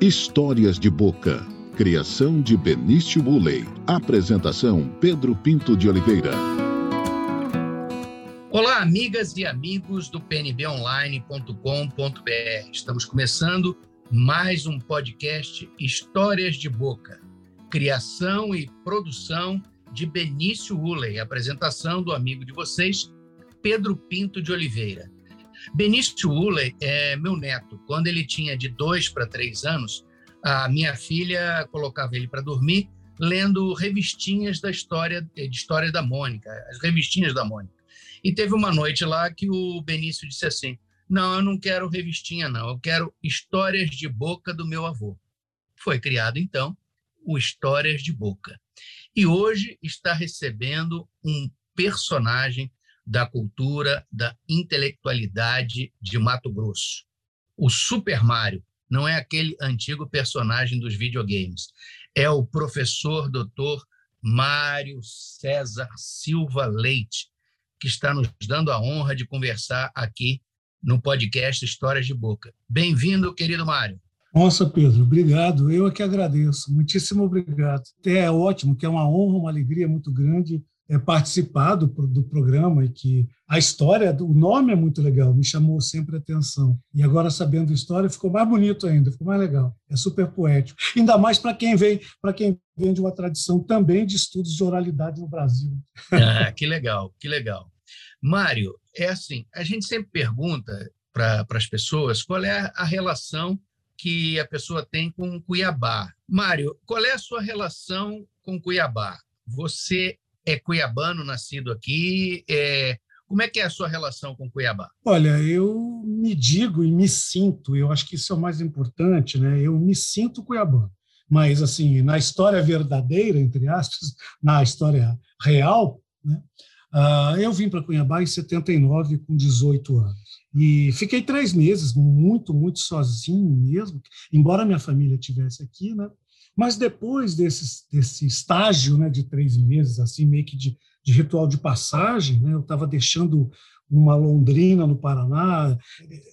Histórias de Boca. Criação de Benício Buley. Apresentação Pedro Pinto de Oliveira. Olá, amigas e amigos do pnbonline.com.br. Estamos começando mais um podcast Histórias de Boca. Criação e produção de Benício Uley. Apresentação do amigo de vocês, Pedro Pinto de Oliveira. Benício Uley é meu neto. Quando ele tinha de dois para três anos, a minha filha colocava ele para dormir lendo revistinhas da história de história da Mônica, as revistinhas da Mônica. E teve uma noite lá que o Benício disse assim: "Não, eu não quero revistinha não, eu quero histórias de boca do meu avô". Foi criado então o Histórias de Boca. E hoje está recebendo um personagem da cultura, da intelectualidade de Mato Grosso. O Super Mario não é aquele antigo personagem dos videogames, é o professor doutor Mário César Silva Leite, que está nos dando a honra de conversar aqui no podcast Histórias de Boca. Bem-vindo, querido Mário. Nossa, Pedro, obrigado. Eu é que agradeço. Muitíssimo obrigado. É ótimo, que é uma honra, uma alegria muito grande é, participar do, do programa e que a história, o nome é muito legal, me chamou sempre a atenção. E agora, sabendo a história, ficou mais bonito ainda, ficou mais legal. É super poético. Ainda mais para quem vem para quem vem de uma tradição também de estudos de oralidade no Brasil. Ah, que legal, que legal. Mário, é assim, a gente sempre pergunta para as pessoas qual é a relação que a pessoa tem com Cuiabá. Mário, qual é a sua relação com Cuiabá? Você é cuiabano, nascido aqui. É... Como é que é a sua relação com Cuiabá? Olha, eu me digo e me sinto, eu acho que isso é o mais importante, né? Eu me sinto cuiabano. Mas, assim, na história verdadeira, entre aspas, na história real, né? Uh, eu vim para Cuiabá em 79, com 18 anos. E fiquei três meses, muito, muito sozinho mesmo, embora minha família tivesse aqui, né? Mas depois desse, desse estágio né, de três meses, assim meio que de, de ritual de passagem, né, eu estava deixando uma Londrina, no Paraná,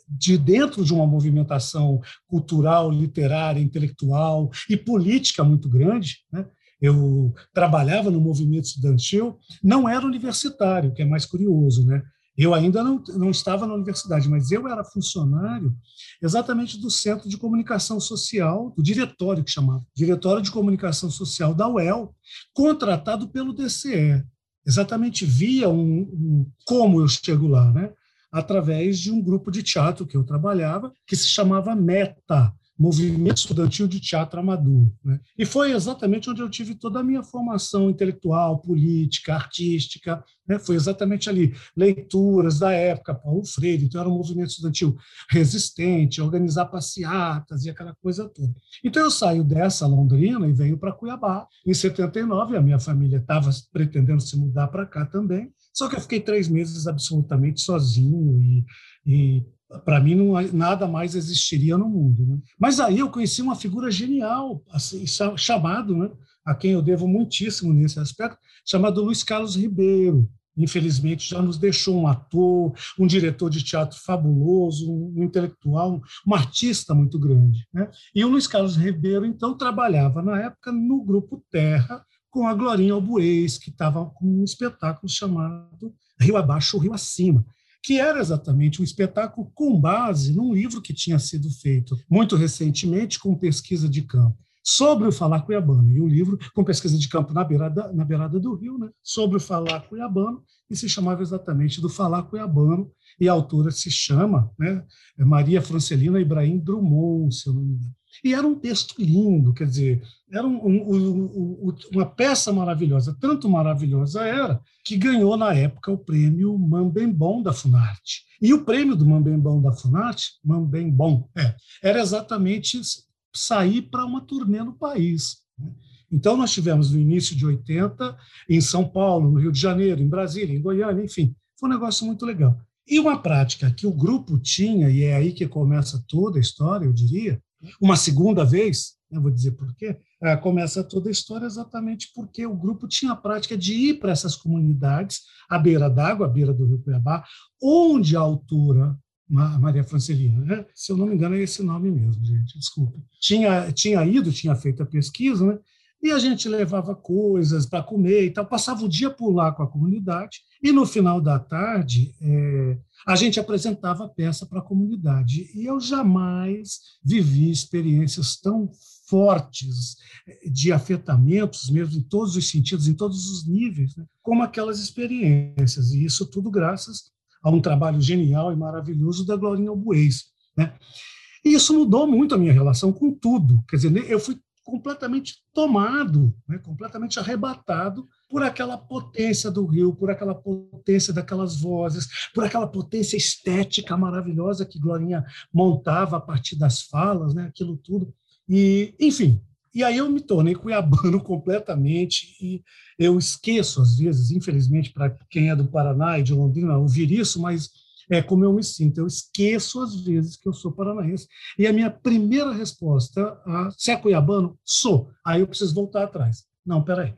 de dentro de uma movimentação cultural, literária, intelectual e política muito grande. Né? Eu trabalhava no movimento estudantil, não era universitário, que é mais curioso, né? Eu ainda não, não estava na universidade, mas eu era funcionário exatamente do Centro de Comunicação Social, do diretório que chamava, Diretório de Comunicação Social da UEL, contratado pelo DCE. Exatamente via um, um como eu chego lá, né? Através de um grupo de teatro que eu trabalhava, que se chamava Meta, movimento estudantil de teatro amador. Né? E foi exatamente onde eu tive toda a minha formação intelectual, política, artística. Né? Foi exatamente ali. Leituras da época, Paulo Freire. Então, era um movimento estudantil resistente, organizar passeatas e aquela coisa toda. Então, eu saio dessa Londrina e venho para Cuiabá. Em 79, a minha família estava pretendendo se mudar para cá também. Só que eu fiquei três meses absolutamente sozinho e, e para mim não, nada mais existiria no mundo. Né? Mas aí eu conheci uma figura genial, assim, chamado, né, a quem eu devo muitíssimo nesse aspecto, chamado Luiz Carlos Ribeiro. Infelizmente já nos deixou um ator, um diretor de teatro fabuloso, um intelectual, um artista muito grande. Né? E o Luiz Carlos Ribeiro, então, trabalhava na época no Grupo Terra, com a Glorinha Albuês, que estava com um espetáculo chamado Rio Abaixo, Rio Acima, que era exatamente um espetáculo com base num livro que tinha sido feito muito recentemente com pesquisa de campo sobre o falar cuiabano. E o livro com pesquisa de campo na beirada, na beirada do rio, né, sobre o falar cuiabano, e se chamava exatamente do falar cuiabano, e a autora se chama né, Maria Francelina Ibrahim Drummond, se eu não me engano. E era um texto lindo, quer dizer, era um, um, um, uma peça maravilhosa, tanto maravilhosa era, que ganhou na época o prêmio Mambembom da Funarte. E o prêmio do Mambembom da Funarte, Mambembom, é, era exatamente sair para uma turnê no país. Né? Então, nós tivemos no início de 80, em São Paulo, no Rio de Janeiro, em Brasília, em Goiânia, enfim, foi um negócio muito legal. E uma prática que o grupo tinha, e é aí que começa toda a história, eu diria, uma segunda vez, eu vou dizer por quê, é, começa toda a história exatamente porque o grupo tinha a prática de ir para essas comunidades, à beira d'água, à beira do rio Cuiabá, onde a autora Maria Francelina, né? se eu não me engano é esse nome mesmo, gente, desculpe. Tinha, tinha ido, tinha feito a pesquisa, né? e a gente levava coisas para comer e tal, passava o dia por lá com a comunidade, e no final da tarde é, a gente apresentava a peça para a comunidade. E eu jamais vivi experiências tão fortes de afetamentos, mesmo em todos os sentidos, em todos os níveis, né, como aquelas experiências. E isso tudo graças a um trabalho genial e maravilhoso da Glorinha Albuês. Né? E isso mudou muito a minha relação com tudo. Quer dizer, eu fui completamente tomado, né, completamente arrebatado por aquela potência do rio, por aquela potência daquelas vozes, por aquela potência estética maravilhosa que Glorinha montava a partir das falas, né, aquilo tudo. E, enfim, e aí eu me tornei cuiabano completamente e eu esqueço às vezes, infelizmente para quem é do Paraná e de Londrina ouvir isso, mas é como eu me sinto. Eu esqueço, às vezes, que eu sou paranaense. E a minha primeira resposta, a, se é cuiabano, sou. Aí eu preciso voltar atrás. Não, peraí.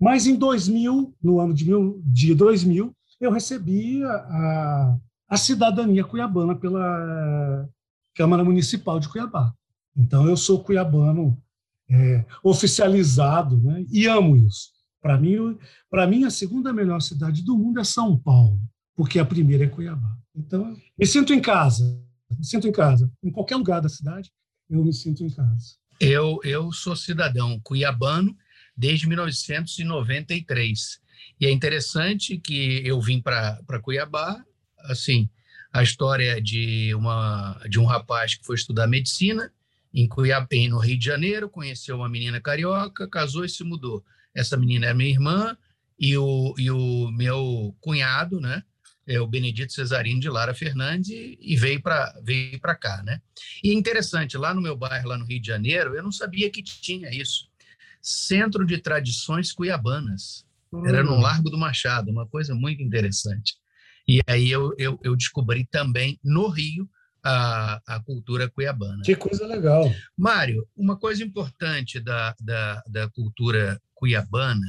Mas em 2000, no ano de, mil, de 2000, eu recebi a, a cidadania cuiabana pela Câmara Municipal de Cuiabá. Então, eu sou cuiabano é, oficializado né, e amo isso. Para mim, para mim, a segunda melhor cidade do mundo é São Paulo porque a primeira é Cuiabá. Então, me sinto em casa, me sinto em casa. Em qualquer lugar da cidade, eu me sinto em casa. Eu, eu sou cidadão cuiabano desde 1993. E é interessante que eu vim para Cuiabá, assim, a história de, uma, de um rapaz que foi estudar medicina em Cuiabá, no Rio de Janeiro, conheceu uma menina carioca, casou e se mudou. Essa menina é minha irmã e o, e o meu cunhado, né? é, o Benedito Cesarino de Lara Fernandes e veio para veio cá, né? E interessante, lá no meu bairro, lá no Rio de Janeiro, eu não sabia que tinha isso. Centro de Tradições Cuiabanas. Era no hum. Largo do Machado, uma coisa muito interessante. E aí eu, eu, eu descobri também no Rio a, a cultura cuiabana. Que coisa legal. Mário, uma coisa importante da, da, da cultura cuiabana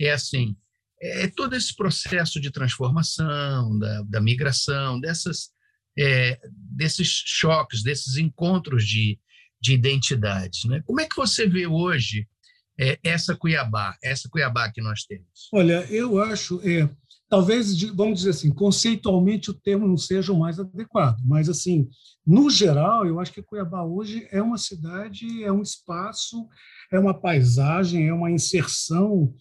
é assim, é, todo esse processo de transformação, da, da migração, dessas, é, desses choques, desses encontros de, de identidades. Né? Como é que você vê hoje é, essa Cuiabá, essa Cuiabá que nós temos? Olha, eu acho, é, talvez, vamos dizer assim, conceitualmente o termo não seja o mais adequado, mas, assim, no geral, eu acho que Cuiabá hoje é uma cidade, é um espaço, é uma paisagem, é uma inserção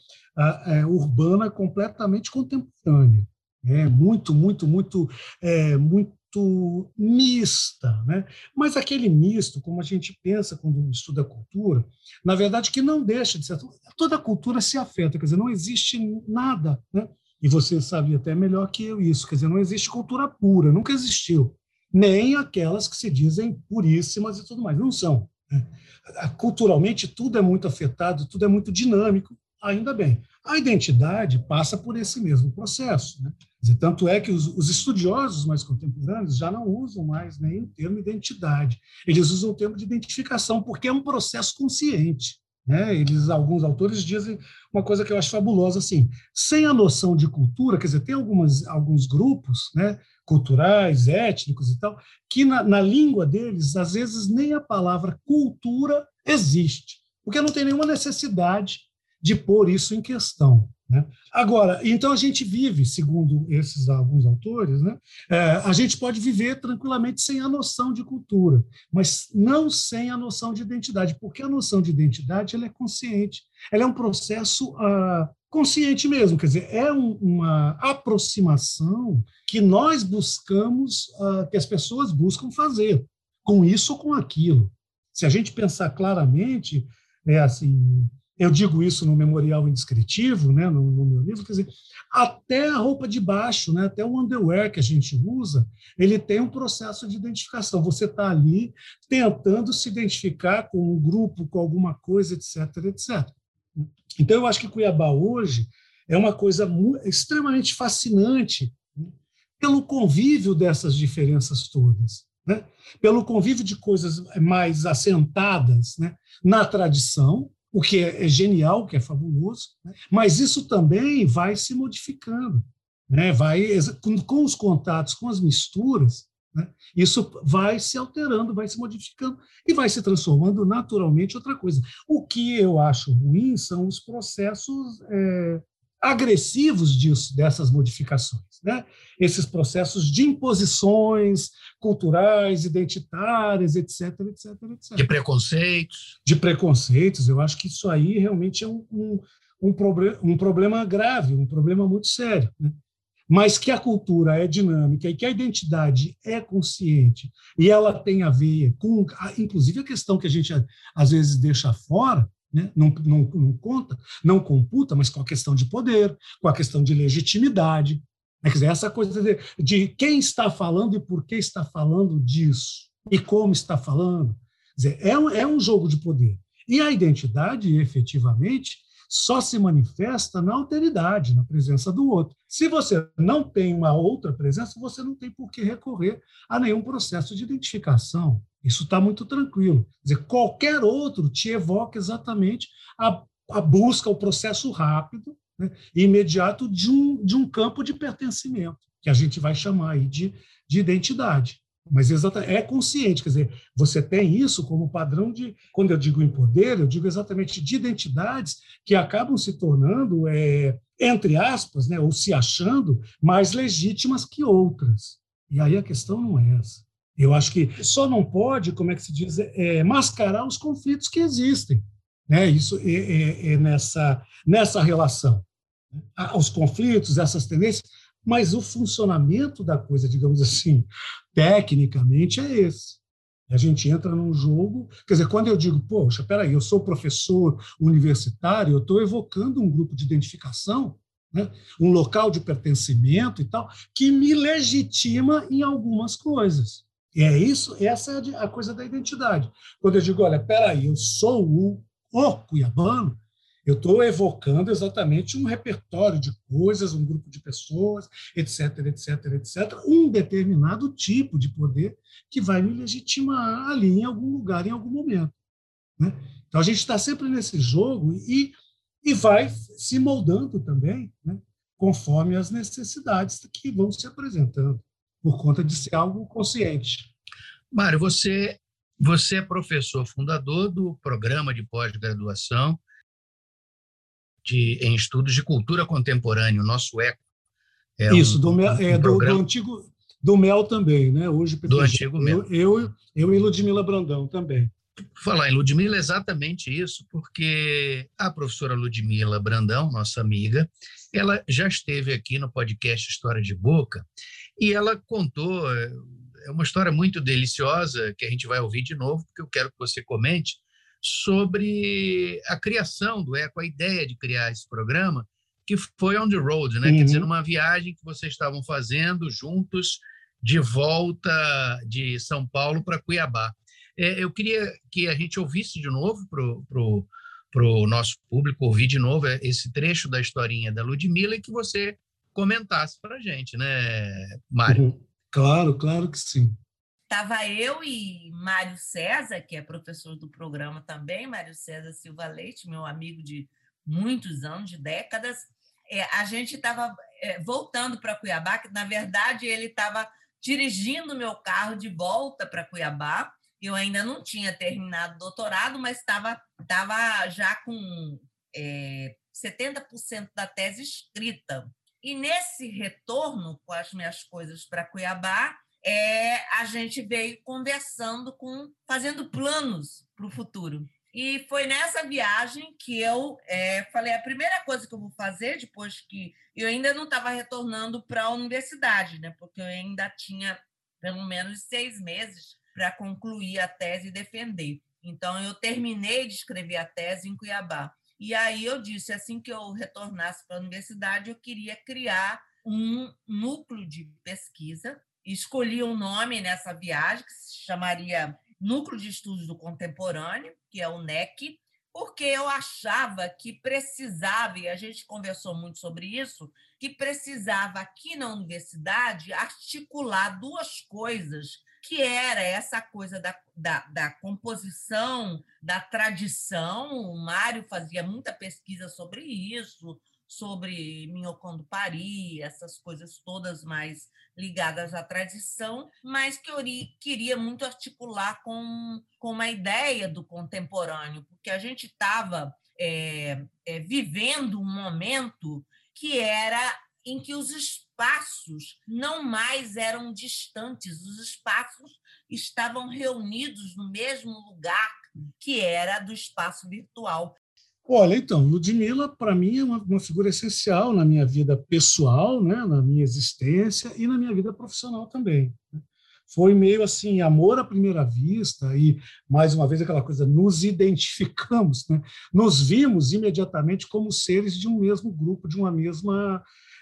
é, urbana completamente contemporânea. É muito, muito, muito, é, muito mista, né? Mas aquele misto, como a gente pensa quando estuda cultura, na verdade que não deixa de ser toda cultura se afeta, quer dizer, não existe nada, né? E você sabe até melhor que eu isso, quer dizer, não existe cultura pura, nunca existiu, nem aquelas que se dizem puríssimas e tudo mais, não são. Né? Culturalmente tudo é muito afetado, tudo é muito dinâmico, ainda bem. A identidade passa por esse mesmo processo. Né? Dizer, tanto é que os, os, estudiosos mais contemporâneos já não usam mais nem o termo identidade, eles usam o termo de identificação, porque é um processo consciente. Né? Eles, alguns autores dizem uma coisa que eu acho fabulosa, assim, sem a noção de cultura, quer dizer, tem algumas, alguns grupos né, culturais, étnicos e tal, que na, na língua deles, às vezes, nem a palavra cultura existe, porque não tem nenhuma necessidade de pôr isso em questão. Né? Agora, então a gente vive, segundo esses alguns autores, né? É, a gente pode viver tranquilamente sem a noção de cultura, mas não sem a noção de identidade, porque a noção de identidade ela é consciente, ela é um processo ah, consciente mesmo, quer dizer, é um, uma aproximação que nós buscamos, ah, que as pessoas buscam fazer, com isso ou com aquilo. Se a gente pensar claramente, é assim, eu digo isso no memorial indescritivo, né, no, no, meu livro, quer dizer, até a roupa de baixo, né, até o underwear que a gente usa, ele tem um processo de identificação. Você está ali tentando se identificar com um grupo, com alguma coisa, etc, etc. Então, eu acho que Cuiabá hoje é uma coisa extremamente fascinante né, pelo convívio dessas diferenças todas. Né? Pelo convívio de coisas mais assentadas né? na tradição, o que é, é genial, o que é fabuloso, né? mas isso também vai se modificando. Né? Vai, com, com os contatos, com as misturas, Né? Isso vai se alterando, vai se modificando e vai se transformando naturalmente em outra coisa. O que eu acho ruim são os processos é, agressivos disso, dessas modificações. Né? Esses processos de imposições culturais, identitárias, etc, etc, etc. De preconceitos. De preconceitos. Eu acho que isso aí realmente é um, um, um, proble um problema grave, um problema muito sério. Né? mas que a cultura é dinâmica e que a identidade é consciente e ela tem a ver com, inclusive, a questão que a gente às vezes deixa fora, né? não, não, não conta, não computa, mas com a questão de poder, com a questão de legitimidade. Né? Quer dizer, essa coisa de, de quem está falando e por que está falando disso e como está falando. Quer dizer, é, é um jogo de poder. E a identidade, efetivamente, só se manifesta na alteridade, na presença do outro. Se você não tem uma outra presença, você não tem por que recorrer a nenhum processo de identificação. Isso está muito tranquilo. Quer dizer, qualquer outro te evoca exatamente a, a busca, o processo rápido né, imediato de um, de um campo de pertencimento, que a gente vai chamar aí de, de identidade. Mas é consciente, quer dizer, você tem isso como padrão de, quando eu digo em poder, eu digo exatamente de identidades que acabam se tornando, é, entre aspas, né, ou se achando mais legítimas que outras. E aí a questão não é essa. Eu acho que só não pode, como é que se diz, é, mascarar os conflitos que existem. Né? Isso é, é, é nessa, nessa relação. Os conflitos, essas tendências, mas o funcionamento da coisa, digamos assim, tecnicamente é esse. A gente entra num jogo, quer dizer, quando eu digo, poxa, peraí, eu sou professor universitário, eu estou evocando um grupo de identificação, né? um local de pertencimento e tal, que me legitima em algumas coisas. E é isso, essa é a coisa da identidade. Quando eu digo, olha, peraí, eu sou o, o cuiabano, eu estou evocando exatamente um repertório de coisas, um grupo de pessoas, etc, etc, etc, um determinado tipo de poder que vai me legitimar ali em algum lugar, em algum momento. Né? Então a gente está sempre nesse jogo e, e vai se moldando também, né? conforme as necessidades que vão se apresentando, por conta de ser algo consciente. Mário, você, você é professor fundador do programa de pós-graduação de, em estudos de cultura contemporânea, o nosso ECO. É Isso, um, do, um é, do, do, antigo do MEL também, né? Hoje do antigo MEL. Eu, eu, eu e Ludmila Brandão também. Falar em Ludmila é exatamente isso, porque a professora Ludmila Brandão, nossa amiga, ela já esteve aqui no podcast História de Boca e ela contou é uma história muito deliciosa que a gente vai ouvir de novo, porque eu quero que você comente sobre a criação do ECO, a ideia de criar esse programa, que foi on the road, né? Uhum. Quer dizer, uhum. numa viagem que vocês estavam fazendo juntos de volta de São Paulo para Cuiabá. É, eu queria que a gente ouvisse de novo para o nosso público, ouvir de novo esse trecho da historinha da Ludmilla e que você comentasse para a gente, né, Mário? Uhum. Claro, claro que sim. Estava eu e Mário César, que é professor do programa também, Mário César Silva Leite, meu amigo de muitos anos, de décadas. É, a gente estava é, voltando para Cuiabá, que na verdade ele estava dirigindo meu carro de volta para Cuiabá. Eu ainda não tinha terminado o doutorado, mas estava tava já com é, 70% da tese escrita. E nesse retorno com as minhas coisas para Cuiabá, é, a gente veio conversando com, fazendo planos para o futuro. E foi nessa viagem que eu é, falei: a primeira coisa que eu vou fazer, depois que eu ainda não estava retornando para a universidade, né? porque eu ainda tinha pelo menos seis meses para concluir a tese e defender. Então, eu terminei de escrever a tese em Cuiabá. E aí eu disse: assim que eu retornasse para a universidade, eu queria criar um núcleo de pesquisa. Escolhi um nome nessa viagem que se chamaria Núcleo de Estudos do Contemporâneo, que é o NEC, porque eu achava que precisava, e a gente conversou muito sobre isso, que precisava aqui na universidade articular duas coisas, que era essa coisa da, da, da composição, da tradição, o Mário fazia muita pesquisa sobre isso, sobre Minhocondo Paris, essas coisas todas mais ligadas à tradição, mas que eu queria muito articular com, com uma ideia do contemporâneo, porque a gente estava é, é, vivendo um momento que era em que os espaços não mais eram distantes, os espaços estavam reunidos no mesmo lugar que era do espaço virtual. Olha, então, Ludmilla, para mim, é uma, uma, figura essencial na minha vida pessoal, né, na minha existência e na minha vida profissional também. Né. Foi meio assim, amor à primeira vista e, mais uma vez, aquela coisa, nos identificamos, né? nos vimos imediatamente como seres de um mesmo grupo, de uma mesma.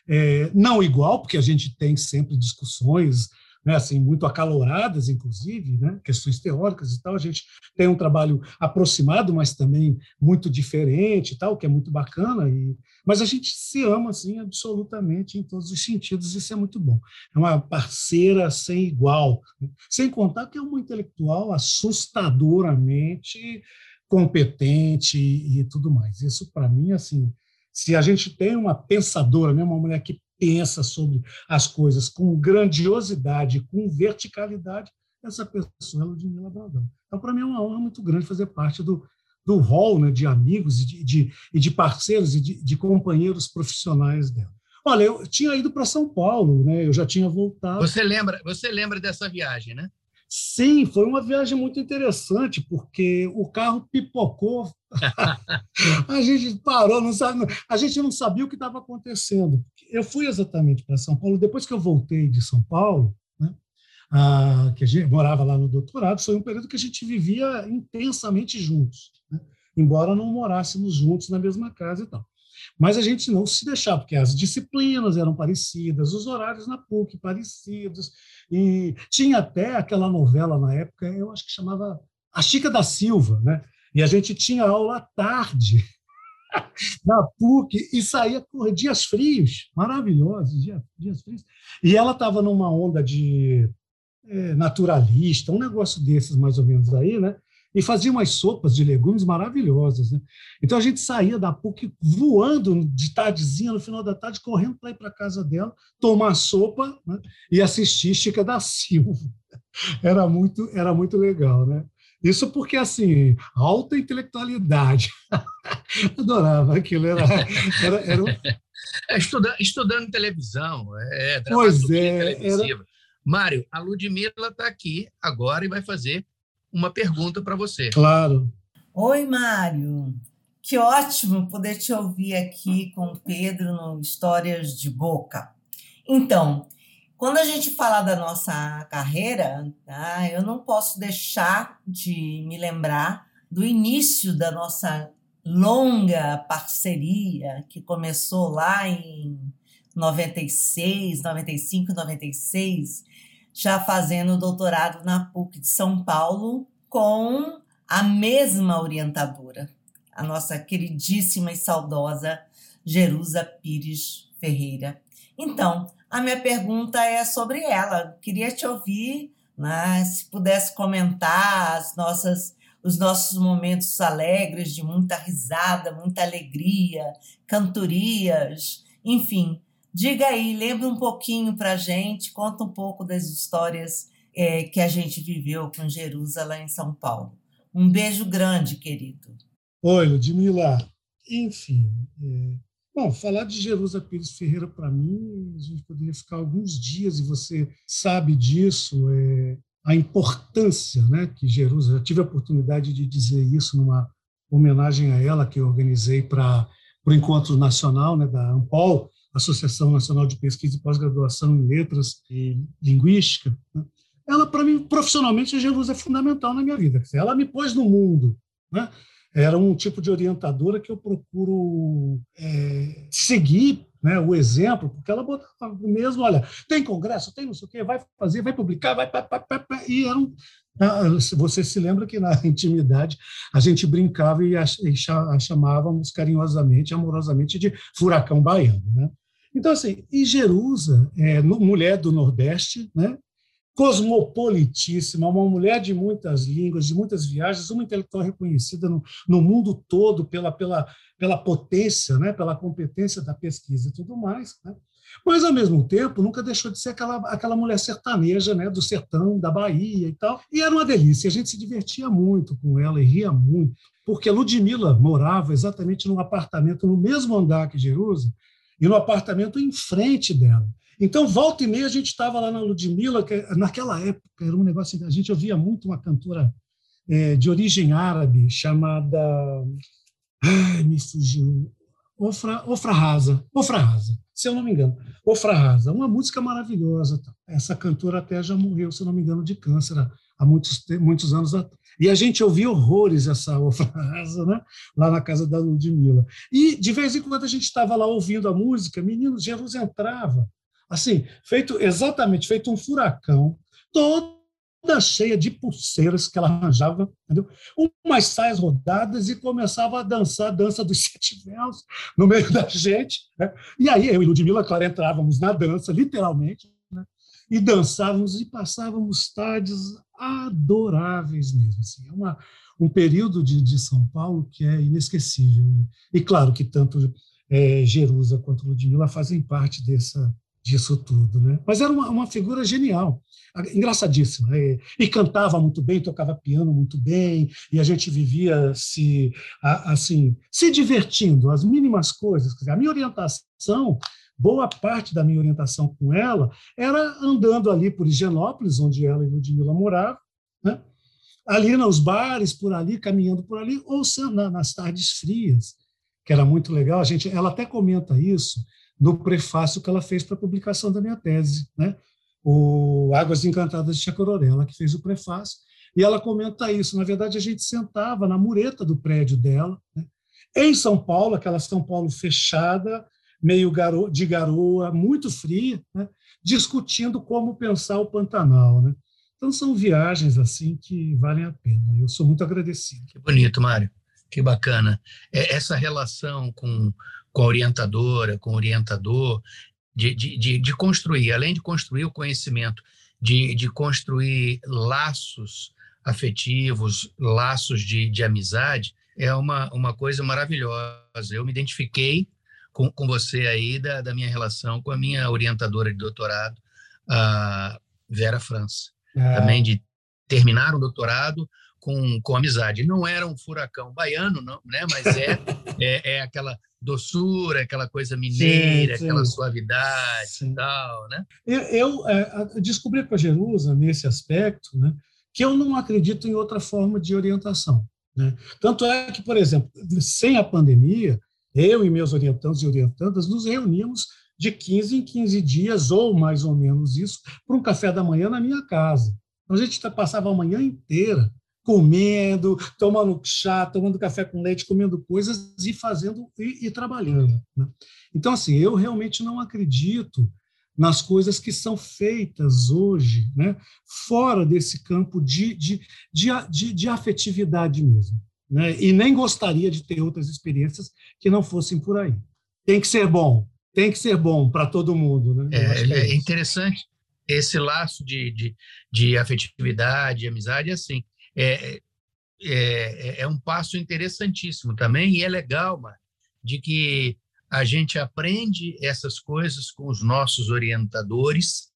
É, não igual, porque a gente tem sempre discussões né, assim, muito acaloradas, inclusive, né, questões teóricas e tal. A gente tem um trabalho aproximado, mas também muito diferente e tal, que é muito bacana. E, mas a gente se ama assim absolutamente em todos os sentidos. Isso é muito bom. É uma parceira sem igual, né? sem contar que é uma intelectual assustadoramente competente e, e tudo mais. Isso para mim assim se a gente tem uma pensadora, né, uma mulher que pensa sobre as coisas com grandiosidade, com verticalidade, essa pessoa é Ludmila Brandão. Então, para mim, é uma honra muito grande fazer parte do, do hall né, de amigos e de, de, e de parceiros e de, de, companheiros profissionais dela. Olha, eu tinha ido para São Paulo, né? eu já tinha voltado. Você lembra, você lembra dessa viagem, né? Sim, foi uma viagem muito interessante, porque o carro pipocou. a gente parou, não sabe, a gente não sabia o que estava acontecendo. Eu fui exatamente para São Paulo, depois que eu voltei de São Paulo, né, a, que a gente morava lá no doutorado, foi um período que a gente vivia intensamente juntos, né, embora não morássemos juntos na mesma casa e tal. Mas a gente não se deixava, porque as disciplinas eram parecidas, os horários na PUC parecidos, e tinha até aquela novela na época, eu acho que chamava A Chica da Silva, né? E a gente tinha aula à tarde na PUC e saía por dias frios, maravilhosos, dias, dias frios. E ela estava numa onda de é, naturalista, um negócio desses mais ou menos aí, né? E fazia umas sopas de legumes maravilhosas. Né? Então a gente saía da PUC voando de tardezinha, no final da tarde, correndo para ir para a casa dela, tomar sopa né? e assistir Chica da Silva. Era muito, era muito legal, né? Isso porque, assim, alta intelectualidade. Adorava aquilo. Era, era, era um... é, estudando, estudando televisão. É, pois é. Era... Mário, a Ludmilla está aqui agora e vai fazer uma pergunta para você. Claro. Oi, Mário. Que ótimo poder te ouvir aqui com o Pedro no Histórias de Boca. Então, quando a gente fala da nossa carreira, tá, eu não posso deixar de me lembrar do início da nossa longa parceria que começou lá em 96, 95, 96, já fazendo doutorado na PUC de São Paulo com a mesma orientadora, a nossa queridíssima e saudosa Jerusa Pires Ferreira. Então, a minha pergunta é sobre ela. Queria te ouvir, né, se pudesse comentar as nossas os nossos momentos alegres de muita risada, muita alegria, cantorias, enfim, Diga aí, lembra um pouquinho para a gente, conta um pouco das histórias é, que a gente viveu com Jerusalém em São Paulo. Um beijo grande, querido. Oi, Ludmila. Enfim, é... bom, falar de Jerusa Pires Ferreira para mim, a gente poderia ficar alguns dias e você sabe disso, é... a importância né, que Jerusa, já tive a oportunidade de dizer isso numa homenagem a ela que eu organizei para o Encontro Nacional né, da Ampol, Associação Nacional de Pesquisa e Pós-Graduação em Letras e Linguística, né? ela, para mim, profissionalmente, a Jesus é fundamental na minha vida. Ela me pôs no mundo. Né? Era um tipo de orientadora que eu procuro é, seguir né, o exemplo, porque ela botava mesmo, olha, tem congresso, tem não sei o quê, vai fazer, vai publicar, vai, vai, vai, vai e era um, ah, você se lembra que na intimidade a gente brincava e a chamávamos carinhosamente, amorosamente de furacão baiano, né? Então, assim, e Jerusa, é, mulher do Nordeste, né? cosmopolitíssima, uma mulher de muitas línguas, de muitas viagens, uma intelectual reconhecida no, no mundo todo pela, pela, pela potência, né, pela competência da pesquisa e tudo mais. Né? Mas, ao mesmo tempo, nunca deixou de ser aquela, aquela mulher sertaneja né, do sertão, da Bahia e tal. E era uma delícia, a gente se divertia muito com ela e ria muito, porque a Ludmilla morava exatamente num apartamento no mesmo andar que Jerusa e no apartamento em frente dela. Então, volta e meia, a gente estava lá na Ludmilla, que naquela época era um negócio, a gente ouvia muito uma cantora é, de origem árabe chamada. Ai, me fugiu. Ofra, Ofra Rasa. Ofra Rasa se eu não me engano. O Frahasa, uma música maravilhosa. Tá? Essa cantora até já morreu, se eu não me engano, de câncer há muitos, muitos anos atrás. E a gente ouvia horrores essa Ofrasa, né? lá na casa da Ludmilla. E, de vez em quando, a gente estava lá ouvindo a música, menino, Jesus entrava, assim, feito exatamente, feito um furacão, toda cheia de pulseiras que ela arranjava, entendeu? umas saias rodadas e começava a dançar a dança dos sete véus no meio da gente. Né? E aí eu e Ludmilla, claro, entrávamos na dança, literalmente? E dançávamos e passávamos tardes adoráveis mesmo. Assim. É uma, um período de, de São Paulo que é inesquecível. E, claro que tanto é, Jerusa quanto Ludmilla fazem parte dessa, disso tudo. Né? Mas era uma, uma figura genial, engraçadíssima. E, e, cantava muito bem, tocava piano muito bem, e a gente vivia se, assim, se divertindo, as mínimas coisas. A minha orientação, boa parte da minha orientação com ela, era andando ali por Higienópolis, onde ela e Ludmilla moravam, né? ali nos bares, por ali, caminhando por ali, ou nas tardes frias, que era muito legal. A gente, ela até comenta isso, no prefácio que ela fez para a publicação da minha tese, né? o Águas Encantadas de Chacororé, ela que fez o prefácio, e ela comenta isso. Na verdade, a gente sentava na mureta do prédio dela, né? em São Paulo, aquela São Paulo fechada, meio garo de garoa, muito fria, né? discutindo como pensar o Pantanal. Né? Então, são viagens assim que valem a pena. Eu sou muito agradecido. Que bonito, Mário. Que bacana. É, essa relação com com a orientadora, com o orientador, de, de, de, de construir, além de construir o conhecimento, de, de construir laços afetivos, laços de, de amizade, é uma, uma coisa maravilhosa. Eu me identifiquei com, com você aí da, da minha relação com a minha orientadora de doutorado, a Vera França. É. Também de terminar o doutorado com, com amizade. Não era um furacão baiano, não, né? mas é, é, é aquela doçura, aquela coisa mineira, sim, sim. aquela suavidade sim. e tal, né? Eu, eu é, descobri com a Jerusa, nesse aspecto, né, que eu não acredito em outra forma de orientação. Né? Tanto é que, por exemplo, sem a pandemia, eu e meus orientantes e orientandas nos reuníamos de 15 em 15 dias, ou mais ou menos isso, para um café da manhã na minha casa. Então, a gente passava a manhã inteira comendo, tomando chá, tomando café com leite, comendo coisas e fazendo e, e trabalhando. Né? Então, assim, eu realmente não acredito nas coisas que são feitas hoje, né, fora desse campo de, de, de, de, de afetividade mesmo. Né? E nem gostaria de ter outras experiências que não fossem por aí. Tem que ser bom, tem que ser bom para todo mundo. Né? É, é, é interessante esse laço de, de, de afetividade, de amizade, assim. É, é, é, é um passo interessantíssimo também, e é legal, mano, de que a gente aprende essas coisas com os nossos orientadores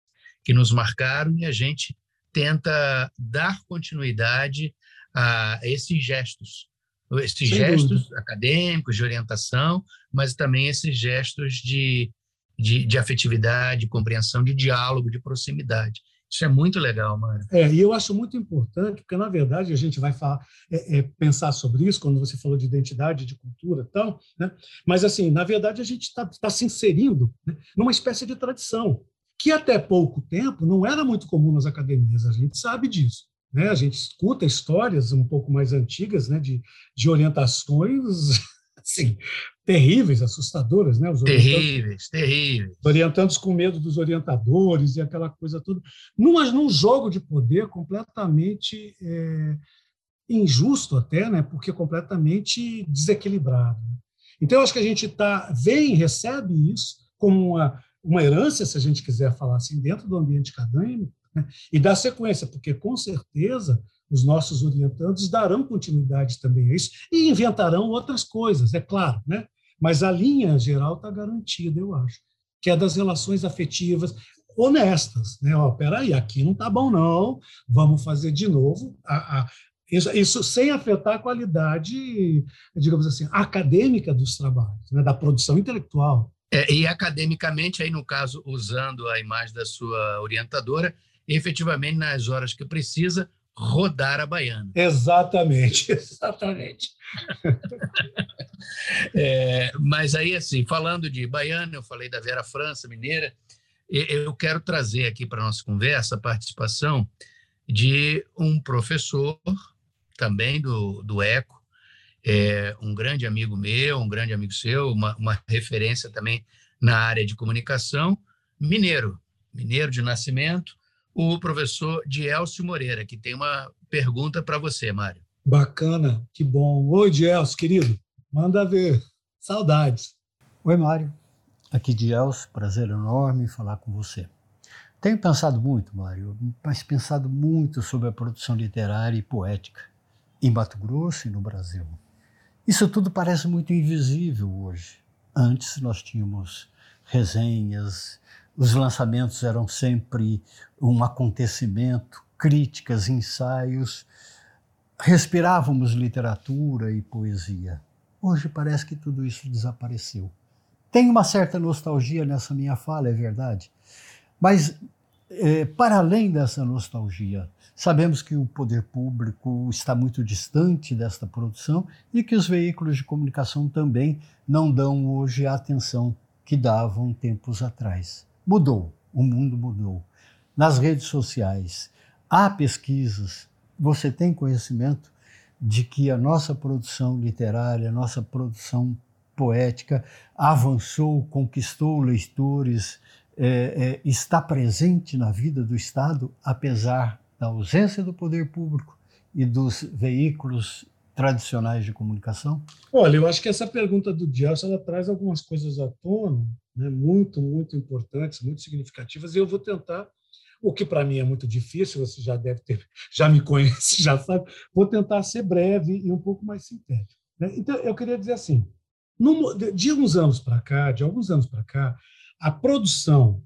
que nos marcaram e a gente tenta dar continuidade a esses gestos, esses Sem gestos dúvida. acadêmicos de orientação, mas também esses gestos de, de, de afetividade, de compreensão, de diálogo, de proximidade. Isso é muito legal, mano. É, e eu acho muito importante, porque, na verdade, a gente vai falar, é, é, pensar sobre isso quando você falou de identidade, de cultura e tal, né? mas, assim, na verdade, a gente está tá se inserindo né, numa espécie de tradição, que até pouco tempo não era muito comum nas academias, a gente sabe disso. Né? A gente escuta histórias um pouco mais antigas né, de, de orientações assim, terríveis, assustadoras, né? Os terríveis, terríveis. Orientandos com medo dos orientadores e aquela coisa toda. Numa, num jogo de poder completamente é, injusto até, né? Porque completamente desequilibrado. Né? Então, eu acho que a gente tá, vem, recebe isso como uma, uma herança, se a gente quiser falar assim, dentro do ambiente acadêmico, e dar sequência, porque com certeza os nossos orientandos darão continuidade também a isso e inventarão outras coisas, é claro, né? mas a linha geral está garantida, eu acho, que é das relações afetivas honestas. Né? Ó, peraí, aqui não está bom, não, vamos fazer de novo. A, a, isso, isso, sem afetar a qualidade, digamos assim, acadêmica dos trabalhos, né? da produção intelectual. É, e academicamente, aí no caso, usando a imagem da sua orientadora, efetivamente, nas horas que precisa, rodar a baiana. Exatamente, exatamente. é, mas aí, assim, falando de baiana, eu falei da Vera França, mineira, eu quero trazer aqui para a nossa conversa a participação de um professor também do, do ECO, é, um grande amigo meu, um grande amigo seu, uma, uma referência também na área de comunicação, mineiro, mineiro de nascimento, o professor Dielcio Moreira, que tem uma pergunta para você, Mário. Bacana, que bom. Oi, Dielcio, querido, manda ver. Saudades. Oi, Mário. Aqui Dielcio, prazer enorme falar com você. Tenho pensado muito, Mário, mas pensado muito sobre a produção literária e poética em Mato Grosso e no Brasil. Isso tudo parece muito invisível hoje. Antes nós tínhamos resenhas, os lançamentos eram sempre um acontecimento, críticas, ensaios. Respirávamos literatura e poesia. Hoje parece que tudo isso desapareceu. Tem uma certa nostalgia nessa minha fala, é verdade. Mas, é, para além dessa nostalgia, sabemos que o poder público está muito distante desta produção e que os veículos de comunicação também não dão hoje a atenção que davam tempos atrás. Mudou, o mundo mudou. Nas redes sociais há pesquisas, você tem conhecimento de que a nossa produção literária, a nossa produção poética avançou, conquistou leitores, é, é, está presente na vida do Estado, apesar da ausência do poder público e dos veículos tradicionais de comunicação? Olha, eu acho que essa pergunta do Dias ela traz algumas coisas à tona, né, muito, muito importantes, muito significativas, e eu vou tentar, o que para mim é muito difícil, você já deve ter, já me conhece, já sabe, vou tentar ser breve e um pouco mais sintético. Né? Então, eu queria dizer assim, no, de uns anos para cá, de alguns anos para cá, a produção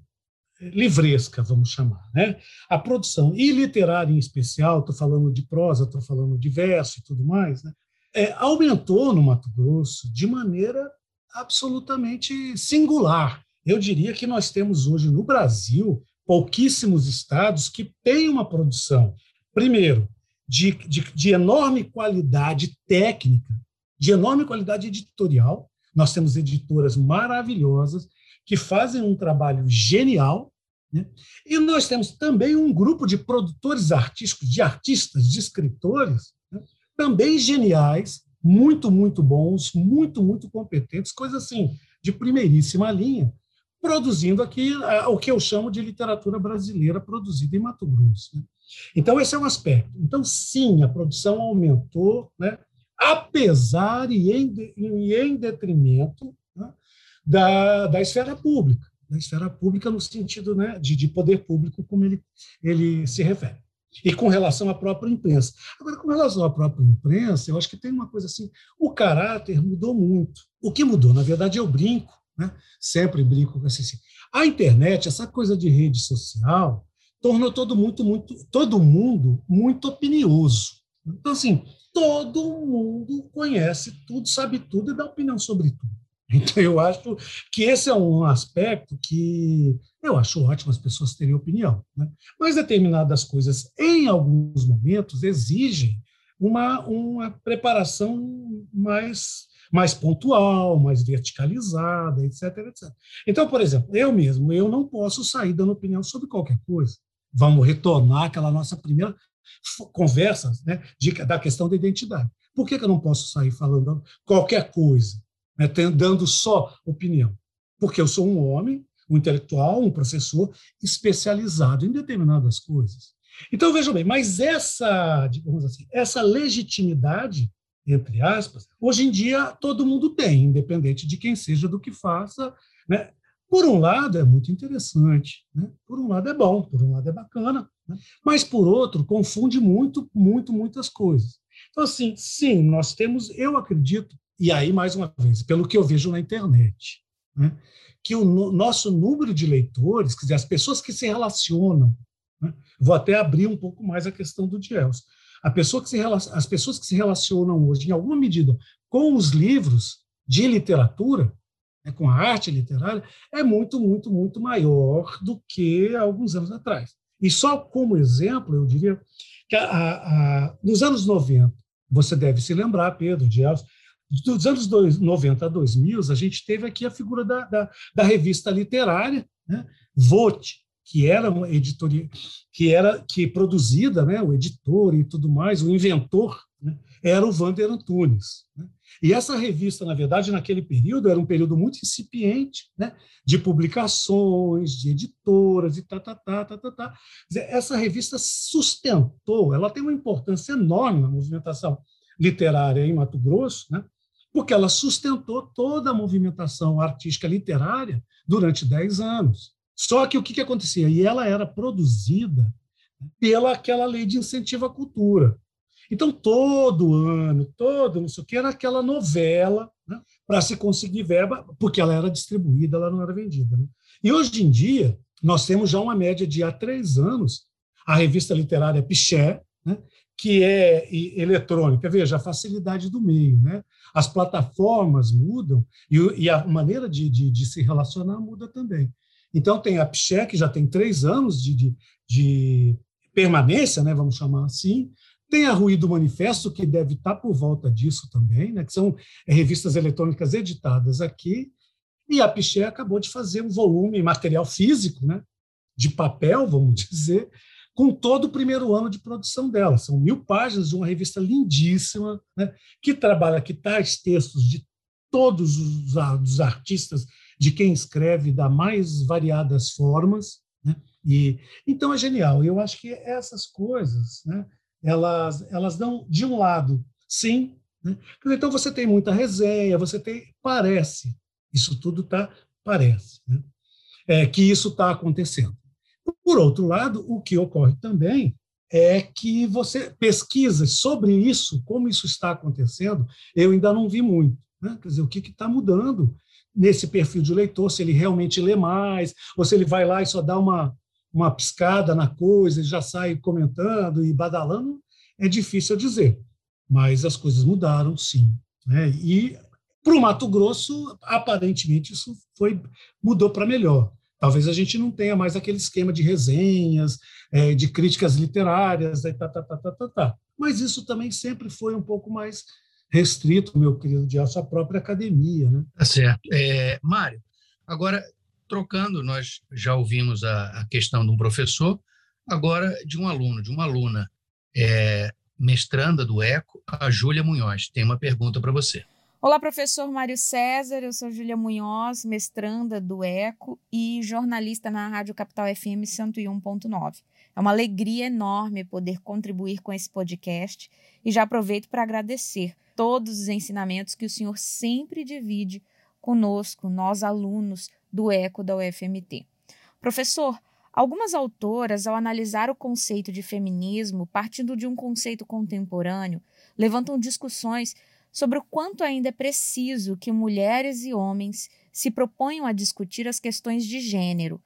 livresca, vamos chamar, né? A produção e literária em especial, estou falando de prosa, estou falando de verso e tudo mais, né? É, aumentou no Mato Grosso de maneira absolutamente singular. Eu diria que nós temos hoje no Brasil pouquíssimos estados que têm uma produção, primeiro, de, de, de enorme qualidade técnica, de enorme qualidade editorial. Nós temos editoras maravilhosas que fazem um trabalho genial. Né? E nós temos também um grupo de produtores artísticos, de artistas, de escritores, né? também geniais, muito, muito bons, muito, muito competentes, coisas assim, de primeiríssima linha, produzindo aqui o que eu chamo de literatura brasileira produzida em Mato Grosso. Né? Então, esse é um aspecto. Então, sim, a produção aumentou, né? apesar e em, e em detrimento né? da, da esfera pública, da esfera pública no sentido né, de, de poder público, como ele, ele se refere. E com relação à própria imprensa. Agora, com relação à própria imprensa, eu acho que tem uma coisa assim: o caráter mudou muito. O que mudou? Na verdade, eu brinco, né? sempre brinco com assim, assim. A internet, essa coisa de rede social, tornou todo mundo muito, todo mundo muito opinioso. Então, assim, todo mundo conhece tudo, sabe tudo e dá opinião sobre tudo. Então, eu acho que esse é um aspecto que eu acho ótimo as pessoas terem opinião. Né? Mas determinadas coisas, em alguns momentos, exigem uma, uma preparação mais, mais pontual, mais verticalizada, etc, etc. Então, por exemplo, eu mesmo, eu não posso sair dando opinião sobre qualquer coisa. Vamos retornar àquela nossa primeira conversa né, de, da questão da identidade. Por que, que eu não posso sair falando qualquer coisa? né, dando só opinião. Porque eu sou um homem, um intelectual, um professor especializado em determinadas coisas. Então, vejam bem, mas essa, digamos assim, essa legitimidade, entre aspas, hoje em dia todo mundo tem, independente de quem seja, do que faça. Né? Por um lado, é muito interessante, né? por um lado, é bom, por um lado, é bacana, Né? Mas, por outro, confunde muito, muito, muitas coisas. Então, assim, sim, nós temos, eu acredito, e aí, mais uma vez, pelo que eu vejo na internet, né, que o no, nosso número de leitores, quer dizer, as pessoas que se relacionam, né, vou até abrir um pouco mais a questão do Diels, a pessoa que se, as pessoas que se relacionam hoje, em alguma medida, com os livros de literatura, né, com a arte literária, é muito, muito, muito maior do que há alguns anos atrás. E só como exemplo, eu diria que a, a, nos anos 90, você deve se lembrar, Pedro, Elcio, dos anos 90 a 2000, a gente teve aqui a figura da, da, da revista literária, né? Vote, que era uma editoria, que era que produzida, né, o editor e tudo mais, o inventor, né, era o Vander Antunes. Né? E essa revista, na verdade, naquele período, era um período muito incipiente, né, de publicações, de editoras e tá, tá, tá, tá, tá, tá. Essa revista sustentou, ela tem uma importância enorme na movimentação literária em Mato Grosso, né, porque ela sustentou toda a movimentação artística literária durante 10 anos. Só que o que, que acontecia? E ela era produzida pela aquela lei de incentivo à cultura. Então, todo ano, todo, não sei o que, era aquela novela né, para se conseguir verba, porque ela era distribuída, ela não era vendida. Né? E hoje em dia, nós temos já uma média de há três anos, a revista literária Piché, né, que é eletrônica. Veja, a facilidade do meio. Né? As plataformas mudam e, a maneira de, de, de, se relacionar muda também. Então, tem a Piché, que já tem três anos de, de, de permanência, né, vamos chamar assim, tem a Ruído Manifesto, que deve estar por volta disso também, né, que são revistas eletrônicas editadas aqui, e a Piché acabou de fazer um volume material físico, né, de papel, vamos dizer, com todo o primeiro ano de produção dela. São mil páginas de uma revista lindíssima, né, que trabalha, que traz textos de todos os, os artistas, de quem escreve da mais variadas formas. Né, e então é genial. Eu acho que essas coisas, né, elas, elas dão, de um lado, sim. Né? Então, você tem muita resenha, você tem. Parece, isso tudo tá, parece, né? é, que isso está acontecendo. Por outro lado, o que ocorre também é que você pesquisa sobre isso, como isso está acontecendo, eu ainda não vi muito. Né? Quer dizer, o que está mudando nesse perfil de leitor, se ele realmente lê mais, ou se ele vai lá e só dá uma, uma piscada na coisa e já sai comentando e badalando, é difícil dizer. Mas as coisas mudaram, sim. Né? E para o Mato Grosso, aparentemente, isso foi mudou para melhor. Talvez a gente não tenha mais aquele esquema de resenhas, é, de críticas literárias, tá, tá, tá, tá, tá, tá. mas isso também sempre foi um pouco mais restrito, meu querido, de a sua própria academia. Né? Tá certo. É, Mário, agora trocando, nós já ouvimos a, a, questão de um professor, agora de um aluno, de uma aluna, é, mestranda do ECO, a Júlia Munhoz. Tem uma pergunta para você. Olá, professor Mário César, eu sou Júlia Munhoz, mestranda do ECO e jornalista na Rádio Capital FM 101.9. É uma alegria enorme poder contribuir com esse podcast e já aproveito para agradecer todos os ensinamentos que o senhor sempre divide conosco, nós alunos do ECO da UFMT. Professor, algumas autoras, ao analisar o conceito de feminismo partindo de um conceito contemporâneo, levantam discussões sobre o quanto ainda é preciso que mulheres e homens se proponham a discutir as questões de gênero,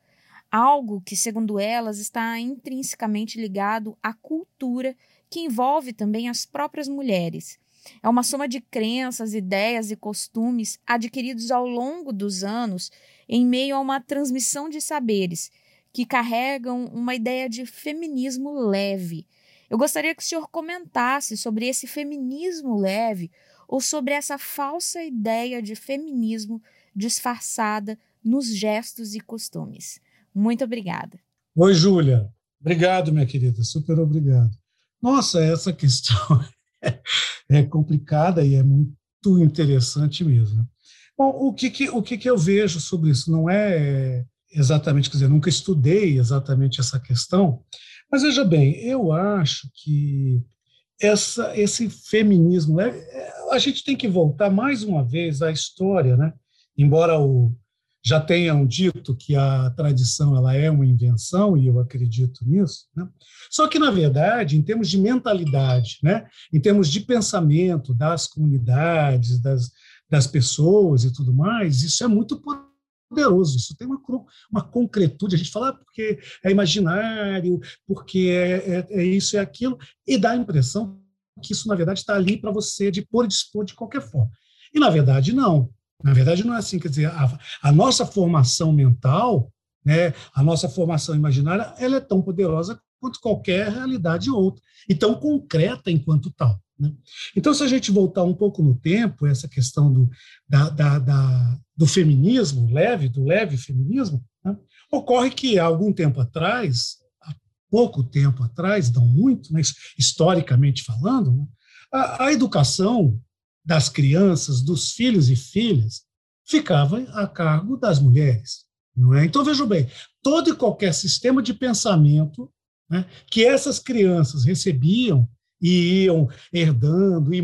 algo que, segundo elas, está intrinsecamente ligado à cultura que envolve também as próprias mulheres. É uma soma de crenças, ideias e costumes adquiridos ao longo dos anos em meio a uma transmissão de saberes que carregam uma ideia de feminismo leve. Eu gostaria que o senhor comentasse sobre esse feminismo leve ou sobre essa falsa ideia de feminismo disfarçada nos gestos e costumes. Muito obrigada. Oi, Júlia. Obrigado, minha querida. Super obrigado. Nossa, essa questão é complicada e é muito interessante mesmo. Bom, o que, que, o que, que eu vejo sobre isso? Não é exatamente, quer dizer, nunca estudei exatamente essa questão, mas veja bem, eu acho que essa, esse feminismo, né, a gente tem que voltar mais uma vez à história, né? embora o, já tenham dito que a tradição ela é uma invenção, e eu acredito nisso. Né? Só que, na verdade, em termos de mentalidade, né? em termos de pensamento das comunidades, das, das pessoas e tudo mais, isso é muito poderoso, isso tem uma, uma concretude, a gente fala ah, porque é imaginário, porque é, é, é isso é aquilo, e dá a impressão que isso, na verdade, está ali para você de pôr e dispor de qualquer forma. E, na verdade, não. Na verdade, não é assim. Quer dizer, a, a nossa formação mental, né, a nossa formação imaginária, ela é tão poderosa quanto qualquer realidade outra, e tão concreta enquanto tal. Né? Então, se a gente voltar um pouco no tempo, essa questão do, da, da, da, do feminismo leve, do leve feminismo, né, ocorre que há algum tempo atrás, pouco tempo atrás, não muito, mas historicamente falando, né, a, a educação das crianças, dos filhos e filhas, ficava a cargo das mulheres. Não é? Então, vejam bem, todo e qualquer sistema de pensamento né, que essas crianças recebiam e iam herdando e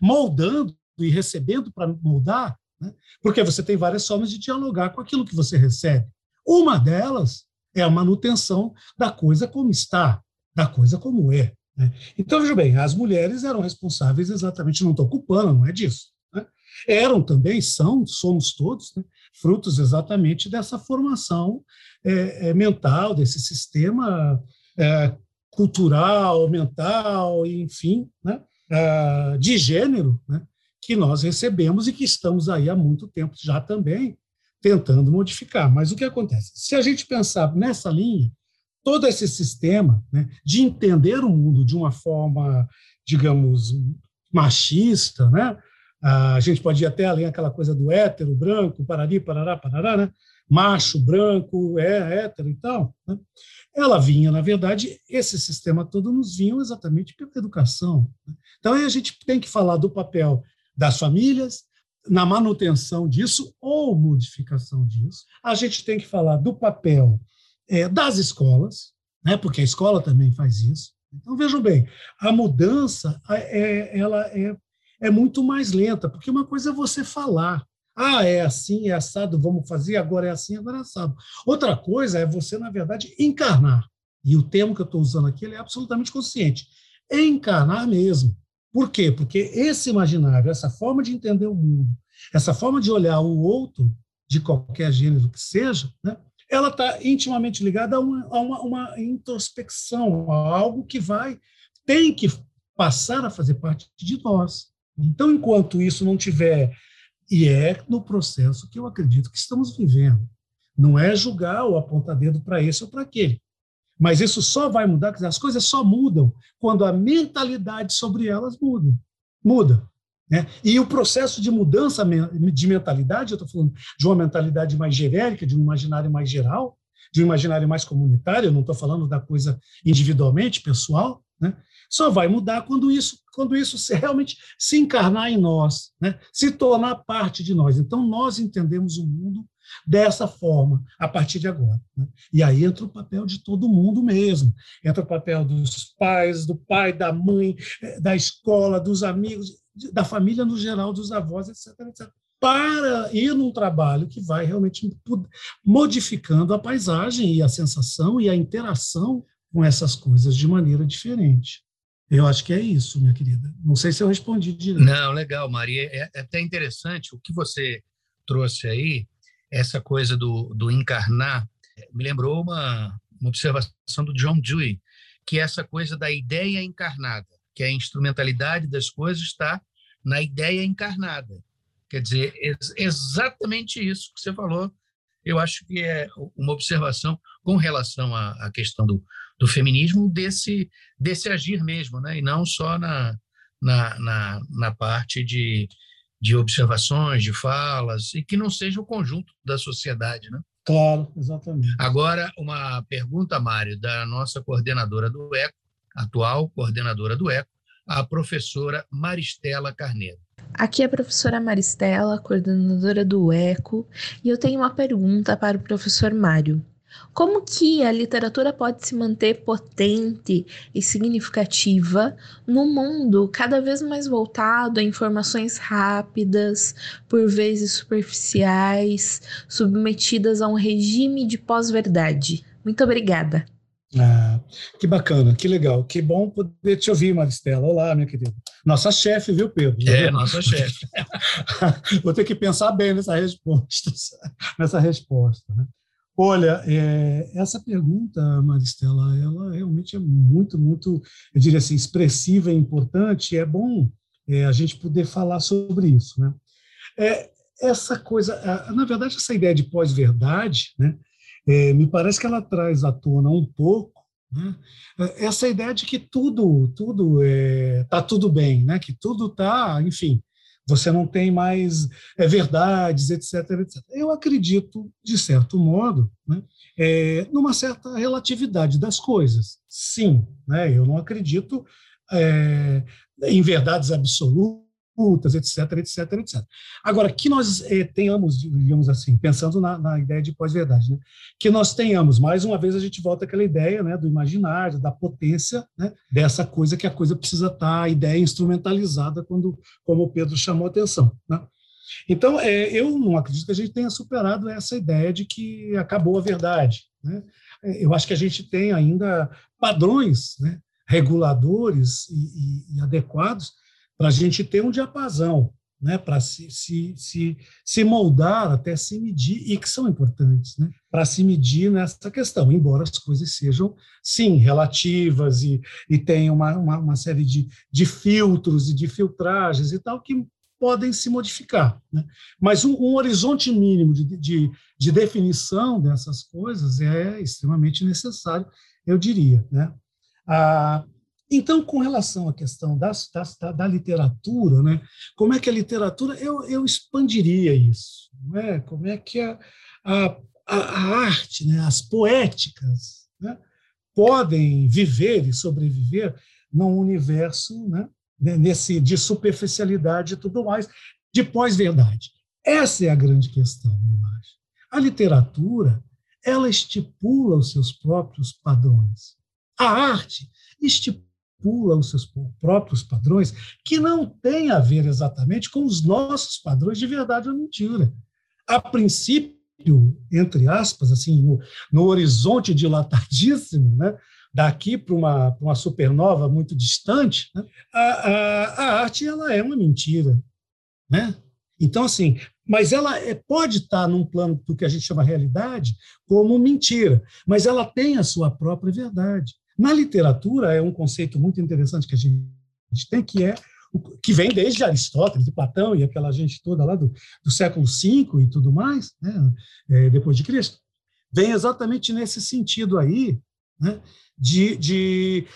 moldando e recebendo para moldar, né, porque você tem várias formas de dialogar com aquilo que você recebe. Uma delas é a manutenção da coisa como está, da coisa como é. Né? Então, veja bem, as mulheres eram responsáveis exatamente, não estou culpando, não é disso. Né? Eram também, são, somos todos, né? frutos exatamente dessa formação é, é, mental, desse sistema é, cultural, mental, enfim, né? É, de gênero, né? que nós recebemos e que estamos aí há muito tempo já também tentando modificar. Mas o que acontece? Se a gente pensar nessa linha, todo esse sistema né, de entender o mundo de uma forma, digamos, machista, né? A gente pode ir até além aquela coisa do hétero, branco, parari, parará, parará, né? macho, branco, é hétero e tal. Né? Ela vinha, na verdade, esse sistema todo nos vinha exatamente pela educação. Né? Então, aí a gente tem que falar do papel das famílias, na manutenção disso ou modificação disso. A gente tem que falar do papel é, das escolas, né, porque a escola também faz isso. Então, vejam bem, a mudança é, ela é, é muito mais lenta, porque uma coisa é você falar, ah, é assim, é assado, vamos fazer, agora é assim, agora é assado. Outra coisa é você, na verdade, encarnar. E o termo que eu estou usando aqui é absolutamente consciente. Encarnar mesmo. Por quê? Porque esse imaginário, essa forma de entender o mundo, essa forma de olhar o outro, de qualquer gênero que seja, né, ela está intimamente ligada a, uma, a uma, uma, introspecção, a algo que vai, tem que passar a fazer parte de nós. Então, enquanto isso não tiver, e é no processo que eu acredito que estamos vivendo, não é julgar ou apontar dedo para esse ou para aquele. Mas isso só vai mudar, as coisas só mudam quando a mentalidade sobre elas muda. Muda. Né? E o processo de mudança de mentalidade, eu estou falando de uma mentalidade mais genérica, de um imaginário mais geral, de um imaginário mais comunitário, eu não estou falando da coisa individualmente, pessoal, né? só vai mudar quando isso, quando isso realmente se encarnar em nós, né? se tornar parte de nós. Então, nós entendemos o mundo dessa forma, a partir de agora. Né? E aí entra o papel de todo mundo mesmo. Entra o papel dos pais, do pai, da mãe, eh, da escola, dos amigos, da família no geral, dos avós, etc, etc, para ir num trabalho que vai realmente modificando a paisagem e a sensação e a interação com essas coisas de maneira diferente. Eu acho que é isso, minha querida. Não sei se eu respondi direito. Não, legal, Maria. É, é até interessante o que você trouxe aí, essa coisa do, do encarnar, me lembrou uma, uma observação do John Dewey, que é essa coisa da ideia encarnada que a instrumentalidade das coisas está na ideia encarnada. Quer dizer, exatamente isso que você falou, eu acho que é uma observação com relação à, à questão do, do, feminismo, desse, desse agir mesmo, né? e não só na, na, na, na parte de, de observações, de falas, e que não seja o conjunto da sociedade. Né? Claro, exatamente. Agora, uma pergunta, Mário, da nossa coordenadora do ECO, atual coordenadora do ECO, a professora Maristela Carneiro. Aqui é a professora Maristela, coordenadora do ECO, e eu tenho uma pergunta para o professor Mário. Como que a literatura pode se manter potente e significativa num mundo cada vez mais voltado a informações rápidas, por vezes superficiais, submetidas a um regime de pós-verdade? Muito obrigada. Ah, que bacana, que legal, que bom poder te ouvir, Maristela. Olá, minha querida. Nossa chefe, viu, Pedro? É, nossa chefe. Vou ter que pensar bem nessa resposta, nessa resposta, né? Olha, é, essa pergunta, Maristela, ela realmente é muito, muito, eu diria assim, expressiva e importante. É bom é, a gente poder falar sobre isso, né? É, essa coisa, na verdade, essa ideia de pós-verdade, né? É, me parece que ela traz à tona um pouco né? essa ideia de que tudo, tudo está é, tudo bem, né? Que tudo está, enfim, você não tem mais é, verdades, etc, etc. Eu acredito, de certo modo, né, é, numa certa relatividade das coisas. Sim, né, eu não acredito é, em verdades absolutas disputas, etc, etc, etc. Agora, que nós eh, tenhamos, digamos assim, pensando na, na ideia de pós-verdade, né, que nós tenhamos, mais uma vez a gente volta àquela ideia né, do imaginário, da potência né, dessa coisa que a coisa precisa estar, tá, a ideia instrumentalizada, quando, como o Pedro chamou a atenção. Né? Então, é, eu não acredito que a gente tenha superado essa ideia de que acabou a verdade. Né? É, eu acho que a gente tem ainda padrões né, reguladores e, e, e adequados para a gente ter um diapasão, né, para se, se, se, se moldar, até se medir, e que são importantes, né, para se medir nessa questão, embora as coisas sejam, sim, relativas e, e tenham uma, uma, uma série de, de filtros e de filtragens e tal, que podem se modificar. Né? Mas um, um horizonte mínimo de, de, de, definição dessas coisas é extremamente necessário, eu diria. Né? Ah, então, com relação à questão da, da, literatura, né, como é que a literatura, eu, eu expandiria isso, né, como é que a, a, a arte, né, as poéticas, né, podem viver e sobreviver num universo né, nesse, de superficialidade e tudo mais, de pós-verdade. Essa é a grande questão, eu acho. A literatura, ela estipula os seus próprios padrões. A arte estipula manipula os seus próprios padrões, que não tem a ver exatamente com os nossos padrões de verdade ou mentira. A princípio, entre aspas, assim, no, no horizonte dilatadíssimo, né, daqui para uma, uma supernova muito distante, né, a, a, a arte ela é uma mentira. Né? Então, assim, mas ela é, pode estar num plano do que a gente chama realidade como mentira, mas ela tem a sua própria verdade. Na literatura, é um conceito muito interessante que a gente tem, que é que vem desde Aristóteles, de Platão e aquela gente toda lá do, do século V e tudo mais, né, é, depois de Cristo, vem exatamente nesse sentido aí, né, de, de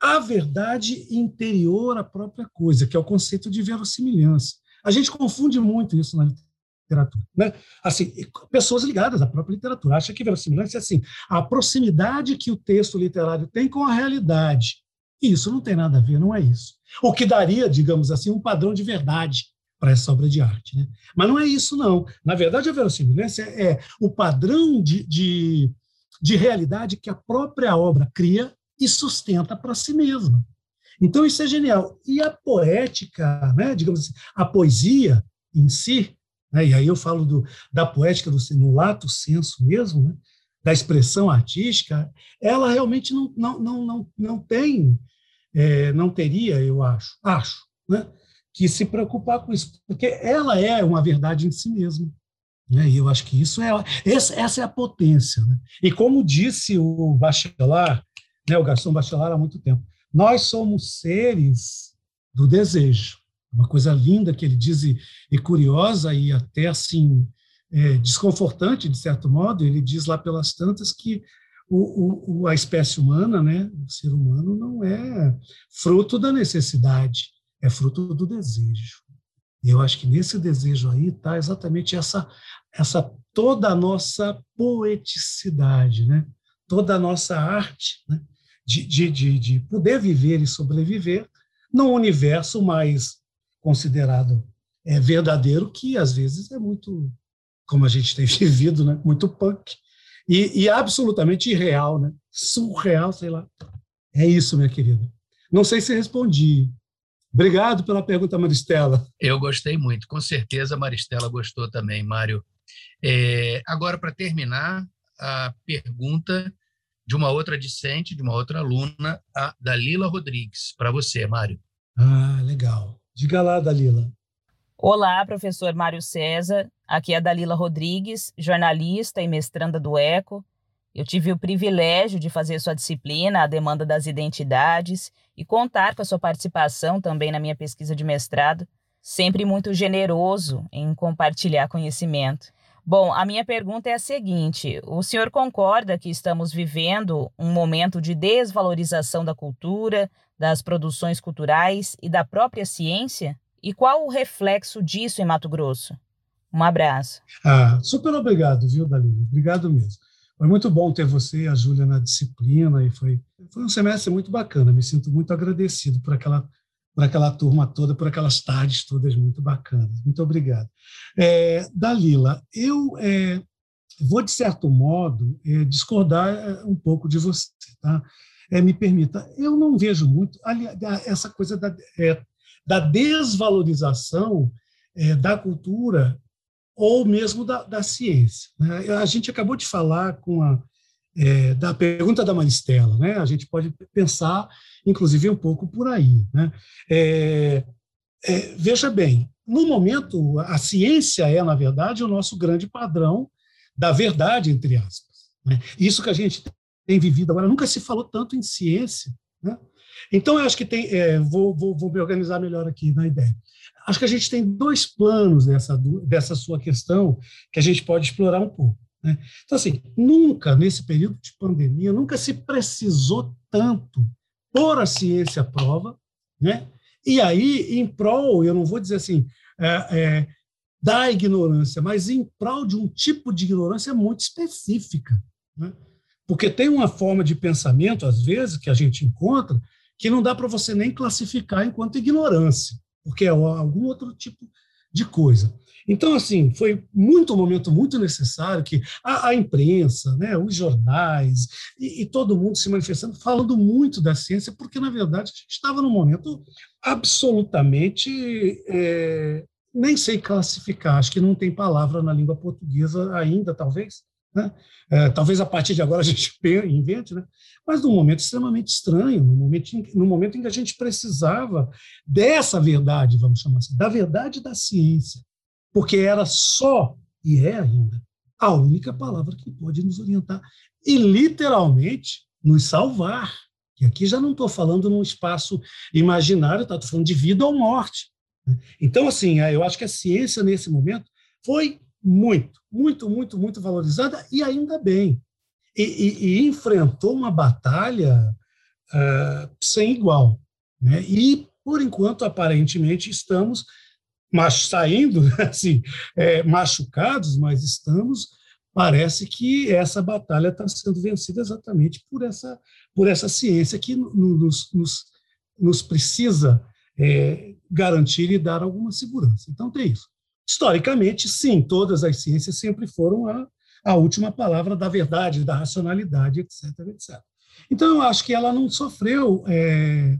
a verdade interior à própria coisa, que é o conceito de verossimilhança. A gente confunde muito isso na literatura literatura. Né? Assim, pessoas ligadas à própria literatura. Acha que verossimilhança é assim, a proximidade que o texto literário tem com a realidade. E isso não tem nada a ver, não é isso. O que daria, digamos assim, um padrão de verdade para essa obra de arte. Né? Mas não é isso, não. Na verdade, a verossimilhança é o padrão de, de, de realidade que a própria obra cria e sustenta para si mesma. Então, isso é genial. E a poética, né, digamos assim, a poesia em si, né? E aí eu falo do, da poética do, no lato senso mesmo, né? da expressão artística, ela realmente não, não, não, não, não tem, é, não teria, eu acho, acho, né? que se preocupar com isso, porque ela é uma verdade em si mesma. Né? E eu acho que isso é essa, essa é a potência. Né? E como disse o Bachelard, né, o Garçom Bachelard há muito tempo, nós somos seres do desejo uma coisa linda que ele diz e, e curiosa e até assim é, desconfortante de certo modo. Ele diz lá pelas tantas que o, o, a espécie humana, né, o ser humano, não é fruto da necessidade, é fruto do desejo. E eu acho que nesse desejo aí está exatamente essa, essa toda a nossa poeticidade, né? toda a nossa arte né? de, de, de, de poder viver e sobreviver num universo mais considerado é, verdadeiro, que às vezes é muito, como a gente tem vivido, né, muito punk. e, e absolutamente irreal, né? Surreal, sei lá. É isso, minha querida. Não sei se respondi. Obrigado pela pergunta, Maristela. Eu gostei muito, com certeza a Maristela gostou também, Mário. É, agora, para terminar, a pergunta de uma outra discente, de uma outra aluna, a Dalila Rodrigues, para você, Mário. Ah, legal. Diga lá, Dalila. Olá, professor Mário César. Aqui é a Dalila Rodrigues, jornalista e mestranda do ECO. Eu tive o privilégio de fazer sua disciplina, a demanda das identidades, e contar com a sua participação também na minha pesquisa de mestrado, sempre muito generoso em compartilhar conhecimento. Bom, a minha pergunta é a seguinte: o senhor concorda que estamos vivendo um momento de desvalorização da cultura, das produções culturais e da própria ciência? E qual o reflexo disso em Mato Grosso? Um abraço. Ah, super obrigado, viu, Dalila? Obrigado mesmo. Foi muito bom ter você e a Júlia na disciplina e foi, foi um semestre muito bacana. Me sinto muito agradecido por aquela, por aquela turma toda, por aquelas tardes todas muito bacanas. Muito obrigado. É, Dalila, eu é, vou, de certo modo, é, discordar é, um pouco de você. Tá? É, me permita, eu não vejo muito ali, essa coisa da, é, da desvalorização é, da cultura ou mesmo da, da ciência. Né? A gente acabou de falar com a é, da pergunta da Maristela, né? A gente pode pensar, inclusive, um pouco por aí, né? É, é, veja bem, no momento, a ciência é, na verdade, o nosso grande padrão da verdade, entre aspas. Né? Isso que a gente tem vivido agora, nunca se falou tanto em ciência. Né? Então, eu acho que tem. É, vou, vou, vou me organizar melhor aqui na ideia acho que a gente tem dois planos dessa, dessa sua questão que a gente pode explorar um pouco. Né? Então, assim, nunca, nesse período de pandemia, nunca se precisou tanto pôr a ciência à prova, né? e aí, em prol, eu não vou dizer assim, é, é, da ignorância, mas em prol de um tipo de ignorância muito específica. Né? Porque tem uma forma de pensamento, às vezes, que a gente encontra, que não dá para você nem classificar enquanto ignorância porque é algum outro tipo de coisa. Então, assim, foi muito um momento muito necessário que a, a imprensa, né, os jornais e, e, todo mundo se manifestando, falando muito da ciência, porque, na verdade, a gente estava num momento absolutamente. É, nem sei classificar, acho que não tem palavra na língua portuguesa ainda, talvez, né? É, talvez a partir de agora a gente invente, né? mas num momento extremamente estranho, no momento, em, no momento em que a gente precisava dessa verdade, vamos chamar assim, da verdade da ciência, porque era só, e é ainda, a única palavra que pode nos orientar e literalmente nos salvar. E aqui já não estou falando num espaço imaginário, estou tá? falando de vida ou morte. Né? Então, assim, eu acho que a ciência, nesse momento, foi muito, muito, muito, muito valorizada e ainda bem. E, e, e enfrentou uma batalha uh, sem igual. Né? E, por enquanto, aparentemente, estamos mas saindo assim, é, machucados, mas estamos. Parece que essa batalha está sendo vencida exatamente por essa, por essa ciência que nos, nos, nos precisa é, garantir e dar alguma segurança. Então, tem isso. Historicamente, sim, todas as ciências sempre foram a, a última palavra da verdade, da racionalidade, etc. etc. Então, eu acho que ela não sofreu é,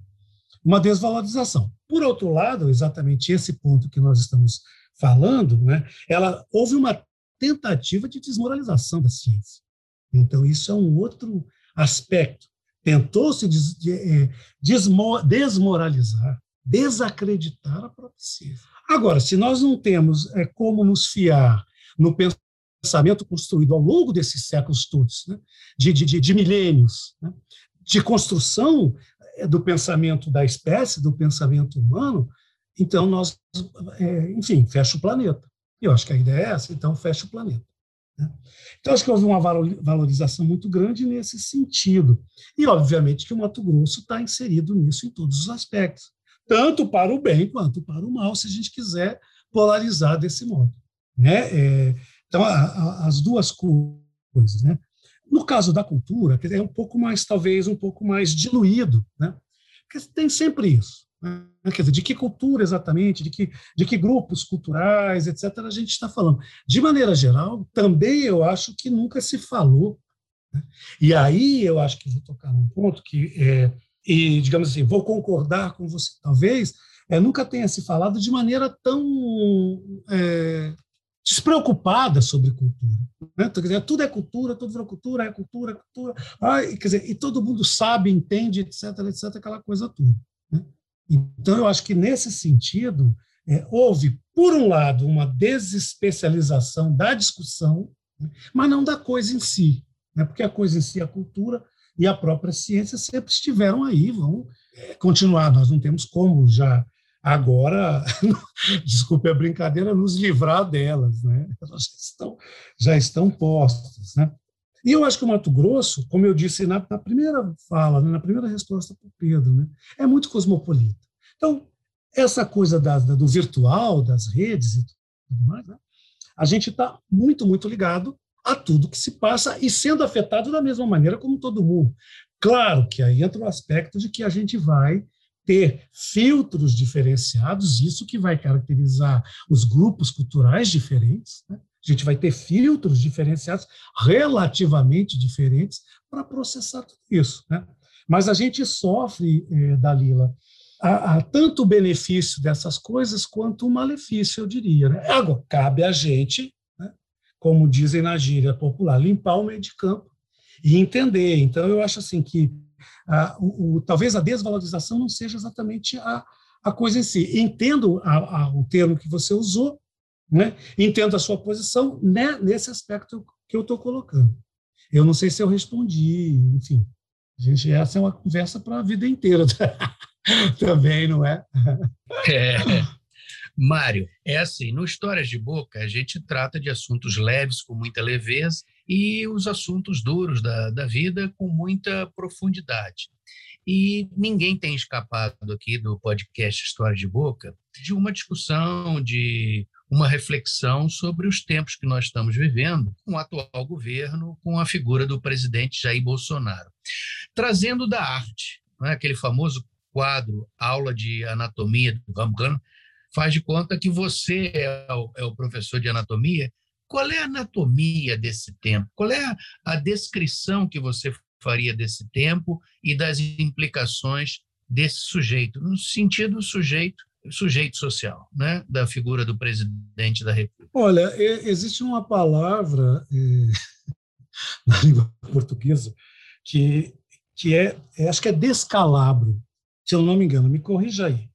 uma desvalorização. Por outro lado, exatamente esse ponto que nós estamos falando, né, ela houve uma tentativa de desmoralização da ciência. Então, isso é um outro aspecto. Tentou-se des, de, é, desmoralizar, desacreditar a própria ciência. Agora, se nós não temos é, como nos fiar no pensamento construído ao longo desses séculos todos, né, de, de, de, milênios, né, de construção é, do pensamento da espécie, do pensamento humano, então nós, é, enfim, fecha o planeta. Eu acho que a ideia é essa, então fecha o planeta. Né? Então, acho que houve uma valorização muito grande nesse sentido. E, obviamente, que o Mato Grosso está inserido nisso em todos os aspectos tanto para o bem quanto para o mal, se a gente quiser polarizar desse modo. Né? É, então, a, a, as duas coisas. Né? No caso da cultura, é um pouco mais, talvez, um pouco mais diluído, né? porque tem sempre isso. Né? Quer dizer, de que cultura exatamente, de que, de que grupos culturais, etc., a gente está falando. De maneira geral, também eu acho que nunca se falou. Né? E aí eu acho que vou tocar num ponto que, é, e digamos assim, vou concordar com você, talvez, é, nunca tenha se falado de maneira tão é, despreocupada sobre cultura. Né? Então, quer dizer, tudo é cultura, tudo virou cultura, é cultura, é cultura. Ai, quer dizer, e todo mundo sabe, entende, etc., etc., aquela coisa toda. Né? Então, eu acho que, nesse sentido, é, houve, por um lado, uma desespecialização da discussão, né? mas não da coisa em si, né? porque a coisa em si, a cultura e a própria ciência sempre estiveram aí, vão continuar. Nós não temos como já agora, desculpe a brincadeira, nos livrar delas, né? Elas já estão, já estão postas, né? E eu acho que o Mato Grosso, como eu disse na, na primeira fala, né, na primeira resposta para o Pedro, né, é muito cosmopolita. Então, essa coisa da, da, do virtual, das redes e tudo mais, né, a gente está muito, muito ligado a tudo que se passa e sendo afetado da mesma maneira como todo mundo. Claro que aí entra o aspecto de que a gente vai ter filtros diferenciados, isso que vai caracterizar os grupos culturais diferentes, né? A gente vai ter filtros diferenciados, relativamente diferentes, para processar tudo isso. Né? Mas a gente sofre, eh, Dalila, a, a tanto o benefício dessas coisas quanto o malefício, eu diria. Né? Agora, cabe a gente, como dizem na gíria popular, limpar o meio de campo e entender. Então, eu acho assim que a, o, o, talvez a desvalorização não seja exatamente a, a coisa em si. Entendo a, o termo que você usou, né? Entendo a sua posição né, nesse aspecto que eu estou colocando. Eu não sei se eu respondi, enfim. Gente, essa é uma conversa para a vida inteira também, não é? é? Mário, é assim, no Histórias de Boca, a gente trata de assuntos leves com muita leveza e os assuntos duros da, da vida com muita profundidade. E ninguém tem escapado aqui do podcast Histórias de Boca de uma discussão, de uma reflexão sobre os tempos que nós estamos vivendo com o atual governo, com a figura do presidente Jair Bolsonaro. Trazendo da arte, né, aquele famoso quadro Aula de Anatomia do Ramgano, faz de conta que você é o, é o, professor de anatomia. Qual é a anatomia desse tempo? Qual é a, a descrição que você faria desse tempo e das implicações desse sujeito, no sentido sujeito sujeito social, né, da figura do presidente da República? Olha, existe uma palavra é, na língua portuguesa que, que é, é, acho que é descalabro, se eu não me engano, me corrija aí.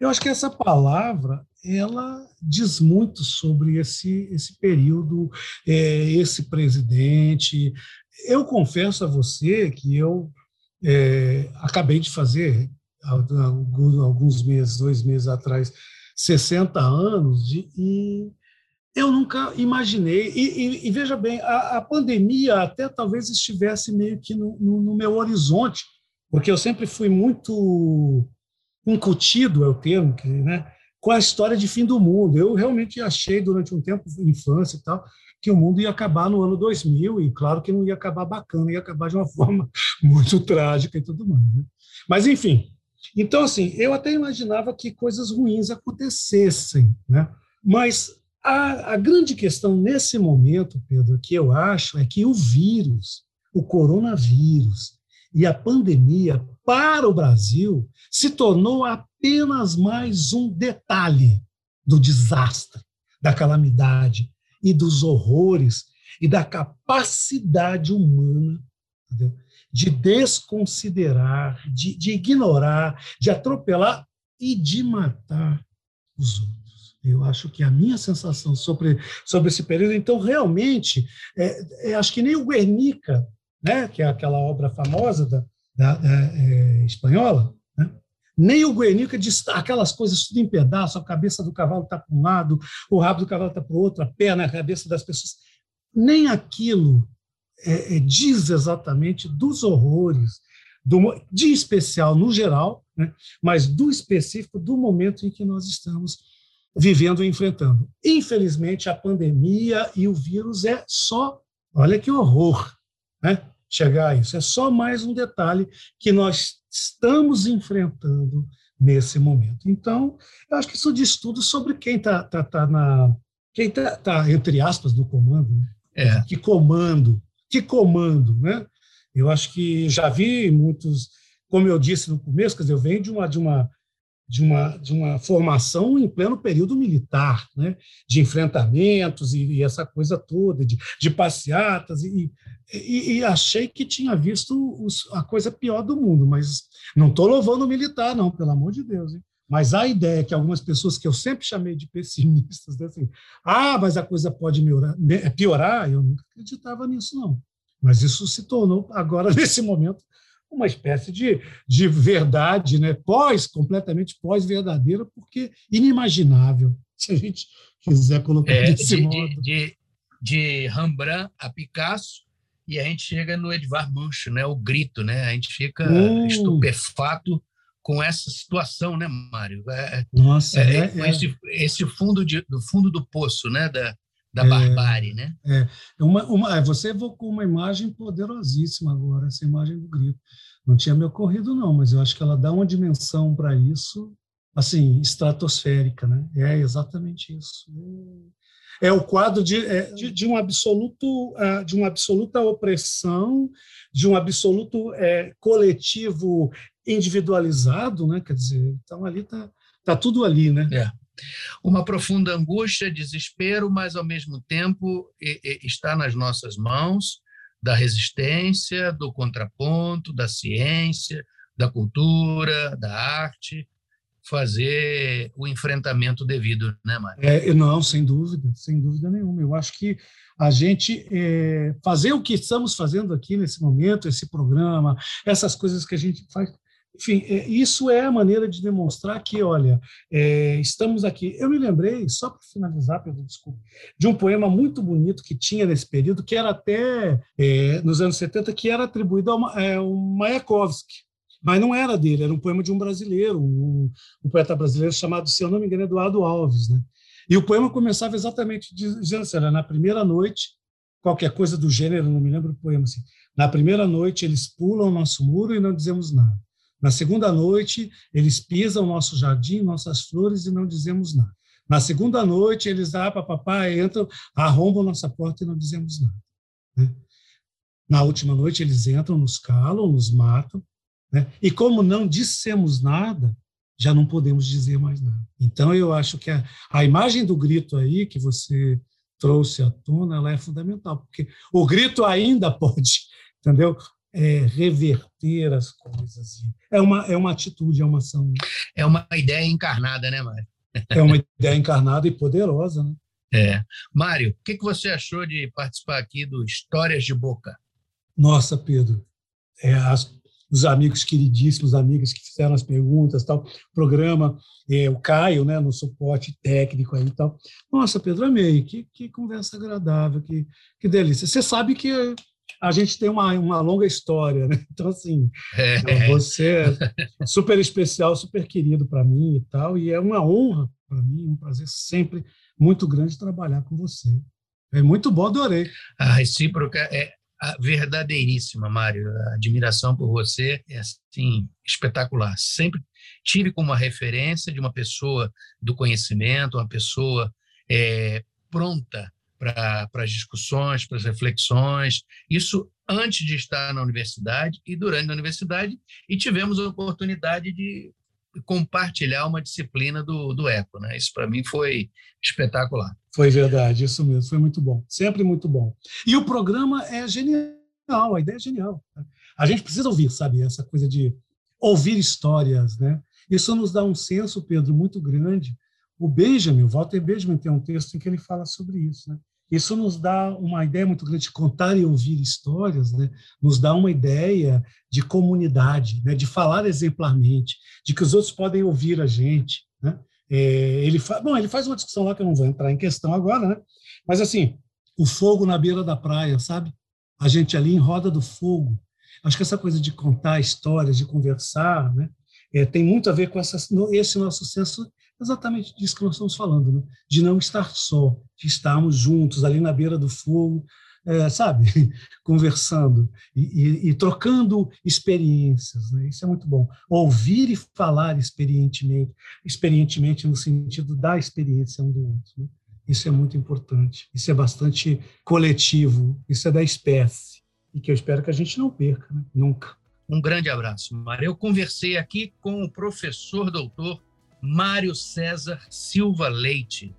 Eu acho que essa palavra ela diz muito sobre esse, esse período, é, esse presidente. Eu confesso a você que eu é, acabei de fazer alguns meses, dois meses atrás, 60 anos, e, eu nunca imaginei. E, e, e veja bem, a, a, pandemia até talvez estivesse meio que no, no, no, meu horizonte, porque eu sempre fui muito incutido, é o termo, que, né, com a história de fim do mundo. Eu realmente achei, durante um tempo, infância e tal, que o mundo ia acabar no ano 2000, e claro que não ia acabar bacana, ia acabar de uma forma muito trágica e tudo mais. Né? Mas, enfim, então, assim, eu até imaginava que coisas ruins acontecessem, né? mas a, a grande questão nesse momento, Pedro, que eu acho é que o vírus, o coronavírus e a pandemia para o Brasil se tornou apenas mais um detalhe do desastre, da calamidade e dos horrores e da capacidade humana entendeu? de desconsiderar, de, de ignorar, de atropelar e de matar os outros. Eu acho que a minha sensação sobre, sobre esse período, então, realmente, é, é, acho que nem o Guernica, né, que é aquela obra famosa da, da, da é, espanhola, né, nem o Guernica diz aquelas coisas tudo em pedaço, a cabeça do cavalo está para um lado, o rabo do cavalo está para o outro, a perna, a cabeça das pessoas. Nem aquilo é, é, diz exatamente dos horrores, do, de especial no geral, né, mas do específico do momento em que nós estamos vivendo e enfrentando. Infelizmente, a pandemia e o vírus é só, olha que horror, né, chegar a isso, é só mais um detalhe que nós estamos enfrentando nesse momento. Então, eu acho que isso diz tudo sobre quem está tá, tá na. Quem está, tá, entre aspas, no comando. Né? É. Que comando, que comando, né? Eu acho que já vi muitos, como eu disse no começo, quer dizer, eu venho de uma, de uma, de uma, de uma formação em pleno período militar, né? de enfrentamentos e, e essa coisa toda, de, de passeatas, e, e, e, achei que tinha visto os, a coisa pior do mundo, mas não estou louvando o militar, não, pelo amor de Deus. Hein? Mas a ideia que algumas pessoas que eu sempre chamei de pessimistas, né, assim, ah, mas a coisa pode melhorar, piorar, eu nunca acreditava nisso, não. Mas isso se tornou, agora, nesse momento, uma espécie de, de verdade, né? pós, completamente pós-verdadeira, porque inimaginável, se a gente quiser colocar é, desse de, modo. De, de, Rembrandt a Picasso, e a gente chega no Edvard Munch, né? o grito, né? a gente fica hum. estupefato com essa situação, né, Mário? É, Nossa, é, é, é. Esse, esse, fundo de, do fundo do poço, né, da, da é, barbárie, né? É, uma, uma, é, você evocou uma imagem poderosíssima agora, essa imagem do grito. Não tinha me ocorrido não, mas eu acho que ela dá uma dimensão para isso, assim, estratosférica, né? É exatamente isso. É o quadro de, é, de, de, um absoluto, de uma absoluta opressão, de um absoluto é, coletivo individualizado, né? Quer dizer, então ali está tá tudo ali, né? É. Uma profunda angústia, desespero, mas ao mesmo tempo está nas nossas mãos da resistência, do contraponto, da ciência, da cultura, da arte, fazer o enfrentamento devido, né, Mário? É, não, sem dúvida, sem dúvida nenhuma. Eu acho que a gente é, fazer o que estamos fazendo aqui nesse momento, esse programa, essas coisas que a gente faz, enfim, é, isso é a maneira de demonstrar que, olha, é, estamos aqui. Eu me lembrei, só para finalizar, Pedro, desculpe, de um poema muito bonito que tinha nesse período, que era até é, nos anos 70, que era atribuído ao, é, ao Mayakovsky. Mas não era dele, era um poema de um brasileiro, um, um poeta brasileiro chamado, se eu não me engano, Eduardo Alves. Né? E o poema começava exatamente dizendo assim: na primeira noite, qualquer coisa do gênero, não me lembro o poema assim. Na primeira noite, eles pulam o nosso muro e não dizemos nada. Na segunda noite, eles pisam nosso jardim, nossas flores e não dizemos nada. Na segunda noite, eles, ah, papapá, entram, arrombam nossa porta e não dizemos nada. Né? Na última noite, eles entram, nos calam, nos matam. Né? E como não dissemos nada, já não podemos dizer mais nada. Então, eu acho que a, a imagem do grito aí que você trouxe à tona, ela é fundamental, porque o grito ainda pode, entendeu? É, reverter as coisas. É uma, é uma atitude, é uma ação. Né? É uma ideia encarnada, né, Mário? É uma ideia encarnada e poderosa, né? É. Mário, o que, que você achou de participar aqui do Histórias de Boca? Nossa, Pedro, é, as, os amigos queridíssimos, amigos que fizeram as perguntas, tal, programa, é, o Caio, né, no suporte técnico aí e tal. Nossa, Pedro, amei, que, que conversa agradável, que, que delícia. Você sabe que a gente tem uma, uma longa história, né? Então, assim, é. você é super especial, super querido para mim e tal, e é uma honra para mim, um prazer sempre muito grande trabalhar com você. É muito bom, adorei. A recíproca é verdadeiríssima, Mário. A admiração por você é assim espetacular. Sempre tive como uma referência de uma pessoa do conhecimento, uma pessoa é, pronta para as discussões, para as reflexões. Isso antes de estar na universidade e durante a universidade, e tivemos a oportunidade de compartilhar uma disciplina do, do ECO. Né? Isso, para mim, foi espetacular. Foi verdade, isso mesmo, foi muito bom, sempre muito bom. E o programa é genial, a ideia é genial. A gente precisa ouvir, sabe, essa coisa de ouvir histórias, né? Isso nos dá um senso, Pedro, muito grande. O Benjamin, o Walter Benjamin tem um texto em que ele fala sobre isso, né? Isso nos dá uma ideia muito grande de contar e ouvir histórias, né? nos dá uma ideia de comunidade, né? de falar exemplarmente, de que os outros podem ouvir a gente. Né? É, ele, fa... Bom, ele faz uma discussão lá que eu não vou entrar em questão agora, né? mas assim, o fogo na beira da praia, sabe? A gente ali em roda do fogo. Acho que essa coisa de contar histórias, de conversar, né? É, tem muito a ver com essa, esse nosso senso exatamente disso que nós estamos falando, né? de não estar só, de estarmos juntos ali na beira do fogo, é, sabe, conversando e, e, e, trocando experiências. Né? Isso é muito bom. Ouvir e falar experientemente, experientemente no sentido da experiência um do outro. Né? Isso é muito importante. Isso é bastante coletivo. Isso é da espécie. E que eu espero que a gente não perca, né? nunca. Um grande abraço, Mário. Eu conversei aqui com o professor doutor Mário César Silva Leite,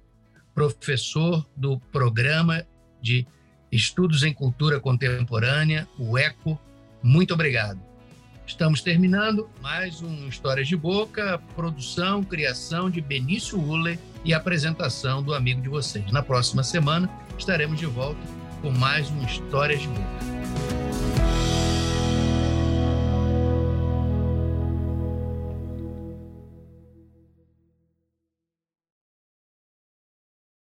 professor do programa de Estudos em Cultura Contemporânea, o ECO. Muito obrigado. Estamos terminando mais um Histórias de Boca, produção, criação de Benício Uller e apresentação do amigo de vocês. Na próxima semana estaremos de volta com mais um Histórias de Boca.